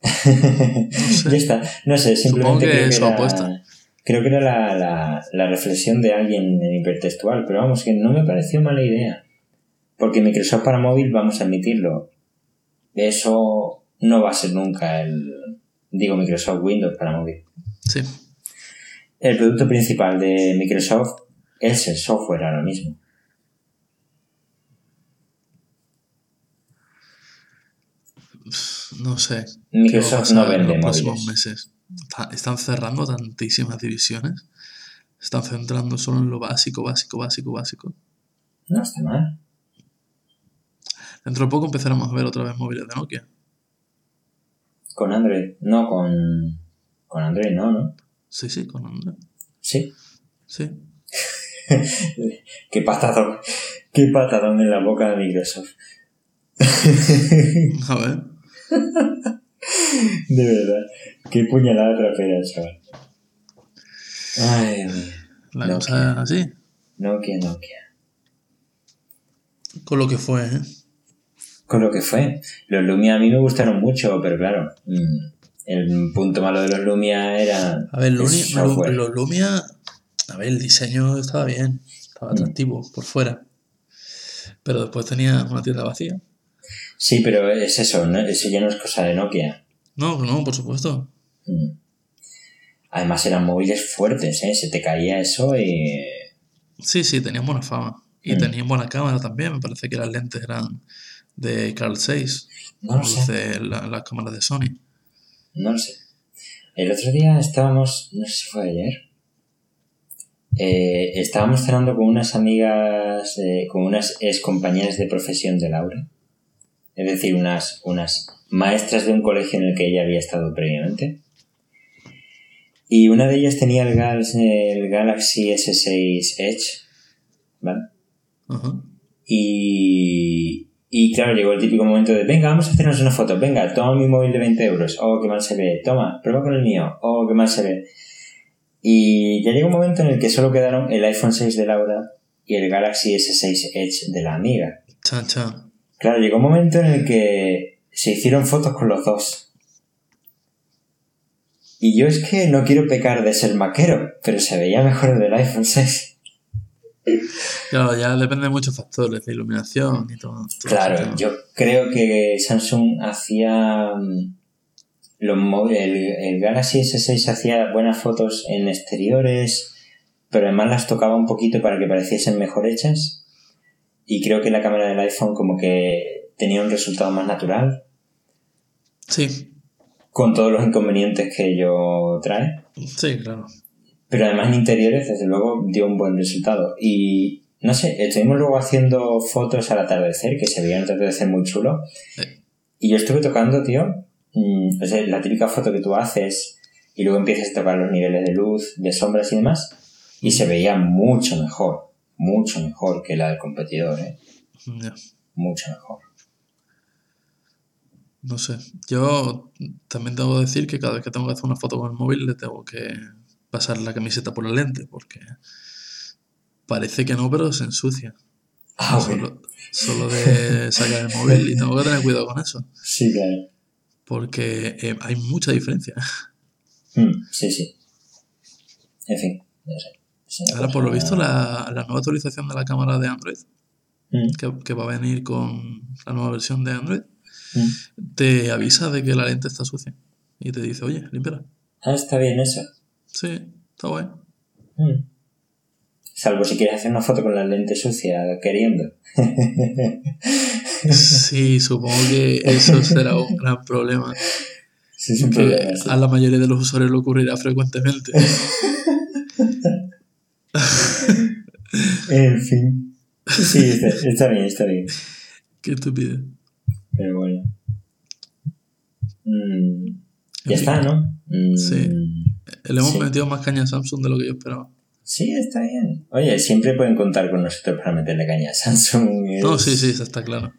[LAUGHS] sé. ya está. No sé, Supongo simplemente que creo que eso era, apuesta. creo que era la, la, la reflexión de alguien en hipertextual, pero vamos, que no me pareció mala idea. Porque Microsoft para móvil, vamos a admitirlo, eso no va a ser nunca el, digo, Microsoft Windows para móvil. Sí. El producto principal de Microsoft es el software ahora mismo. No sé. Microsoft no en vende los próximos meses. Está- Están cerrando tantísimas divisiones. Están centrando solo en lo básico, básico, básico, básico. No está mal. Dentro de poco empezaremos a ver otra vez móviles de Nokia. Con Android, no con, con Android, no, ¿no? Sí, sí, con Android. Sí. Sí. [LAUGHS] Qué patadón. Qué patadón en la boca de Microsoft. [LAUGHS] A ver. De verdad. Qué puñalada trapera, chaval. Ay, mío. La Nokia. cosa así. Nokia, Nokia. Con lo que fue, ¿eh? Con lo que fue. Los Lumia a mí me gustaron mucho, pero claro. mm, el punto malo de los Lumia era. A ver, los Lumia. A ver, el diseño estaba bien. Estaba Mm. atractivo por fuera. Pero después tenía una tienda vacía. Sí, pero es eso, ¿no? eso ya no es cosa de Nokia. No, no, por supuesto. Mm. Además eran móviles fuertes, ¿eh? Se te caía eso y... Sí, sí, tenían buena fama. Y Mm. tenían buena cámara también. Me parece que las lentes eran de Carl Zeiss. No lo sé. la- las cámaras de Sony. No lo sé. El otro día estábamos, no sé si fue ayer, eh, estábamos cenando con unas amigas, eh, con unas ex compañeras de profesión de Laura. Es decir, unas, unas maestras de un colegio en el que ella había estado previamente. Y una de ellas tenía el, Gal- el Galaxy S6 Edge, ¿vale? Y, y claro, llegó el típico momento de, venga, vamos a hacernos una foto, venga, toma mi móvil de 20 euros, oh, qué mal se ve, toma, prueba con el mío, oh, qué mal se ve. Y ya llegó un momento en el que solo quedaron el iPhone 6 de Laura y el Galaxy S6 Edge de la amiga. Chan, chan. Claro, llegó un momento en el que se hicieron fotos con los dos. Y yo es que no quiero pecar de ser maquero, pero se veía mejor el del iPhone 6. Claro, ya depende de muchos factores, de iluminación y todo. Claro, yo creo que Samsung hacía mm, los móviles, el, el Galaxy S6 hacía buenas fotos en exteriores, pero además las tocaba un poquito para que pareciesen mejor hechas. Y creo que la cámara del iPhone como que tenía un resultado más natural, Sí, con todos los inconvenientes que ello trae. sí, claro. Pero además en interiores, desde luego, dio un buen resultado. Y no sé, estuvimos luego haciendo fotos al atardecer, que se veía un atardecer muy chulo. Y yo estuve tocando, tío, mm, o sea, la típica foto que tú haces y luego empiezas a tocar los niveles de luz, de sombras y demás, y se veía mucho mejor, mucho mejor que la del competidor, ¿eh? Mucho mejor. No sé. Yo también tengo que decir que cada vez que tengo que hacer una foto con el móvil le tengo que pasar la camiseta por la lente, porque parece que no, pero se ensucia. Ah. Solo, solo de sacar el móvil y tengo que tener cuidado con eso. Sí, claro. Porque eh, hay mucha diferencia. Mm, sí, sí. En fin, no sé. Ahora, por lo visto, la, la nueva actualización de la cámara de Android, Mm, que, que va a venir con la nueva versión de Android, mm. te avisa de que la lente está sucia. Y te dice, oye, límpiala. Ah, está bien eso. Sí, está guay. Mm. Salvo si quieres hacer una foto con la lente sucia queriendo. Sí, supongo que eso [LAUGHS] será un gran problema. Sí, es un Que problema. sí. a la mayoría de los usuarios le ocurrirá frecuentemente. [LAUGHS] En fin. Sí, está, está bien, está bien. Qué estupidez. Pero bueno. Mm, ya está, ¿no? Mm, Sí. Le hemos Sí. metido más caña a Samsung de lo que yo esperaba. Sí, está bien. Oye, siempre pueden contar con nosotros para meterle caña a Samsung. Es, No, sí, sí, eso está claro.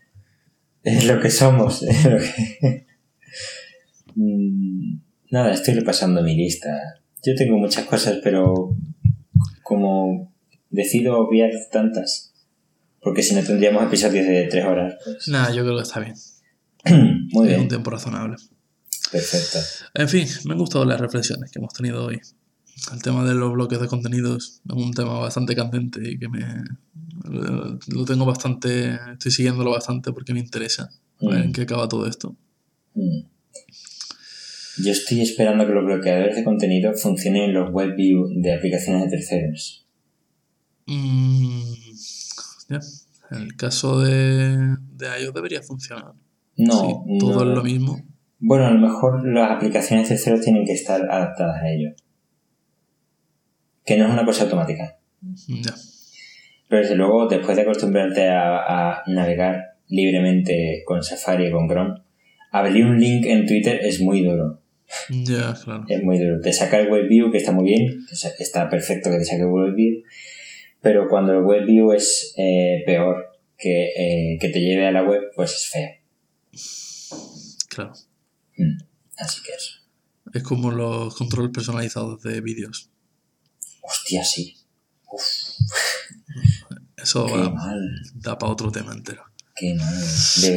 es lo que somos. es lo que- [LAUGHS] Mm, Nada, estoy repasando mi lista. Yo tengo muchas cosas, pero como decido obviar tantas, porque si no tendríamos episodios de tres horas. pues. Nada, yo creo que está bien. [CLEARS THROAT] Muy Es un bien, tiempo razonable. Perfecto. En fin, me han gustado las reflexiones que hemos tenido hoy. El tema de los bloques de contenidos es un tema bastante candente y que me lo tengo bastante, estoy siguiéndolo bastante porque me interesa ver en Mm. qué acaba todo esto. Mm. Yo estoy esperando que los bloqueadores de contenido funcionen en los web view de aplicaciones de terceros. Mm, ya. En el caso de, de iOS debería funcionar. No, Sí, todo no. es lo mismo. Bueno, a lo mejor las aplicaciones de terceros tienen que estar adaptadas a ello. Que no es una cosa automática. Ya. Pero desde luego, después de acostumbrarte a, a navegar libremente con Safari o con Chrome, abrir un link en Twitter es muy duro. Ya, claro. Es muy duro. Te saca el WebView, que está muy bien, está perfecto que te saque el WebView, pero cuando el WebView es eh, peor que, eh, que te lleve a la web, pues es feo. Claro. Mm, Así que eso. Es como los controles personalizados de vídeos. Hostia, sí. Uf, Eso va- da para otro tema entero. qué mal.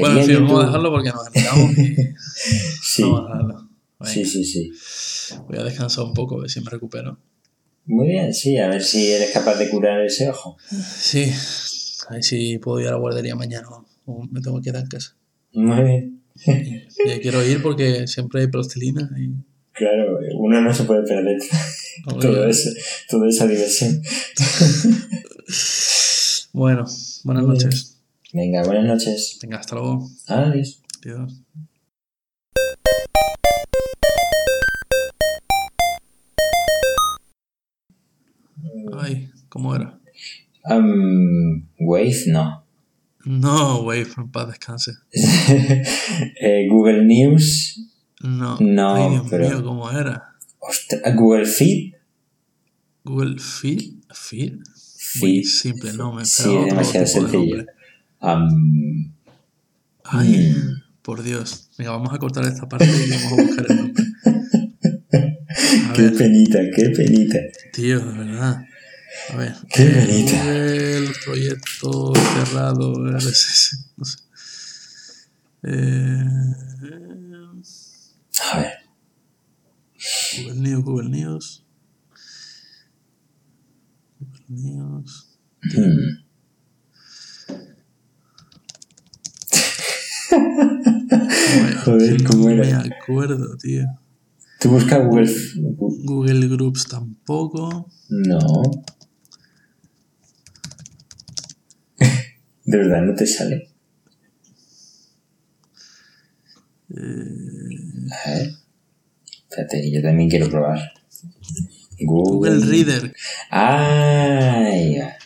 Bueno, en fin, vamos a dejarlo porque nos enteramos y [LAUGHS] Sí, vamos a dejarlo. Venga, sí, sí, sí. Voy a descansar un poco, a ver si me recupero. Muy bien, sí, a ver si eres capaz de curar ese ojo. Sí, a ver si puedo ir a la guardería mañana o me tengo que quedar en casa. Muy bien. [LAUGHS] Y, y quiero ir porque siempre hay plastilina y Claro, uno no se puede perder [LAUGHS] todo eso, toda esa diversión. [LAUGHS] Bueno, buenas bien. noches. Venga, buenas noches. Venga, hasta luego. Adiós. Adiós. Ay, ¿cómo era? Um, Wave, no. No, en paz descanse. [LAUGHS] Eh, Google News, No, No, Ay, Dios pero- mío, ¿cómo era? Ostras, Google Feed. Google Feed. Feed. Feed. Simple, no, me Sí, demasiado de sencillo. nombre. Um, Ay, Mm. por Dios. Venga, vamos a cortar esta parte y vamos a buscar el nombre. [LAUGHS] Qué ver, penita, qué penita. tío, de verdad. A ver. Qué eh, bonita. Google proyecto cerrado RSS. No sé. Eh, A ver. Google News, Google News. Google News. Hmm. [LAUGHS] Joder, ¿cómo no era? me acuerdo, tío. ¿Tú buscas Google? Google Groups tampoco. No. De verdad, no te sale. Eh, A ver. Espérate, que yo también quiero probar. Google, Google Reader. Ay, va.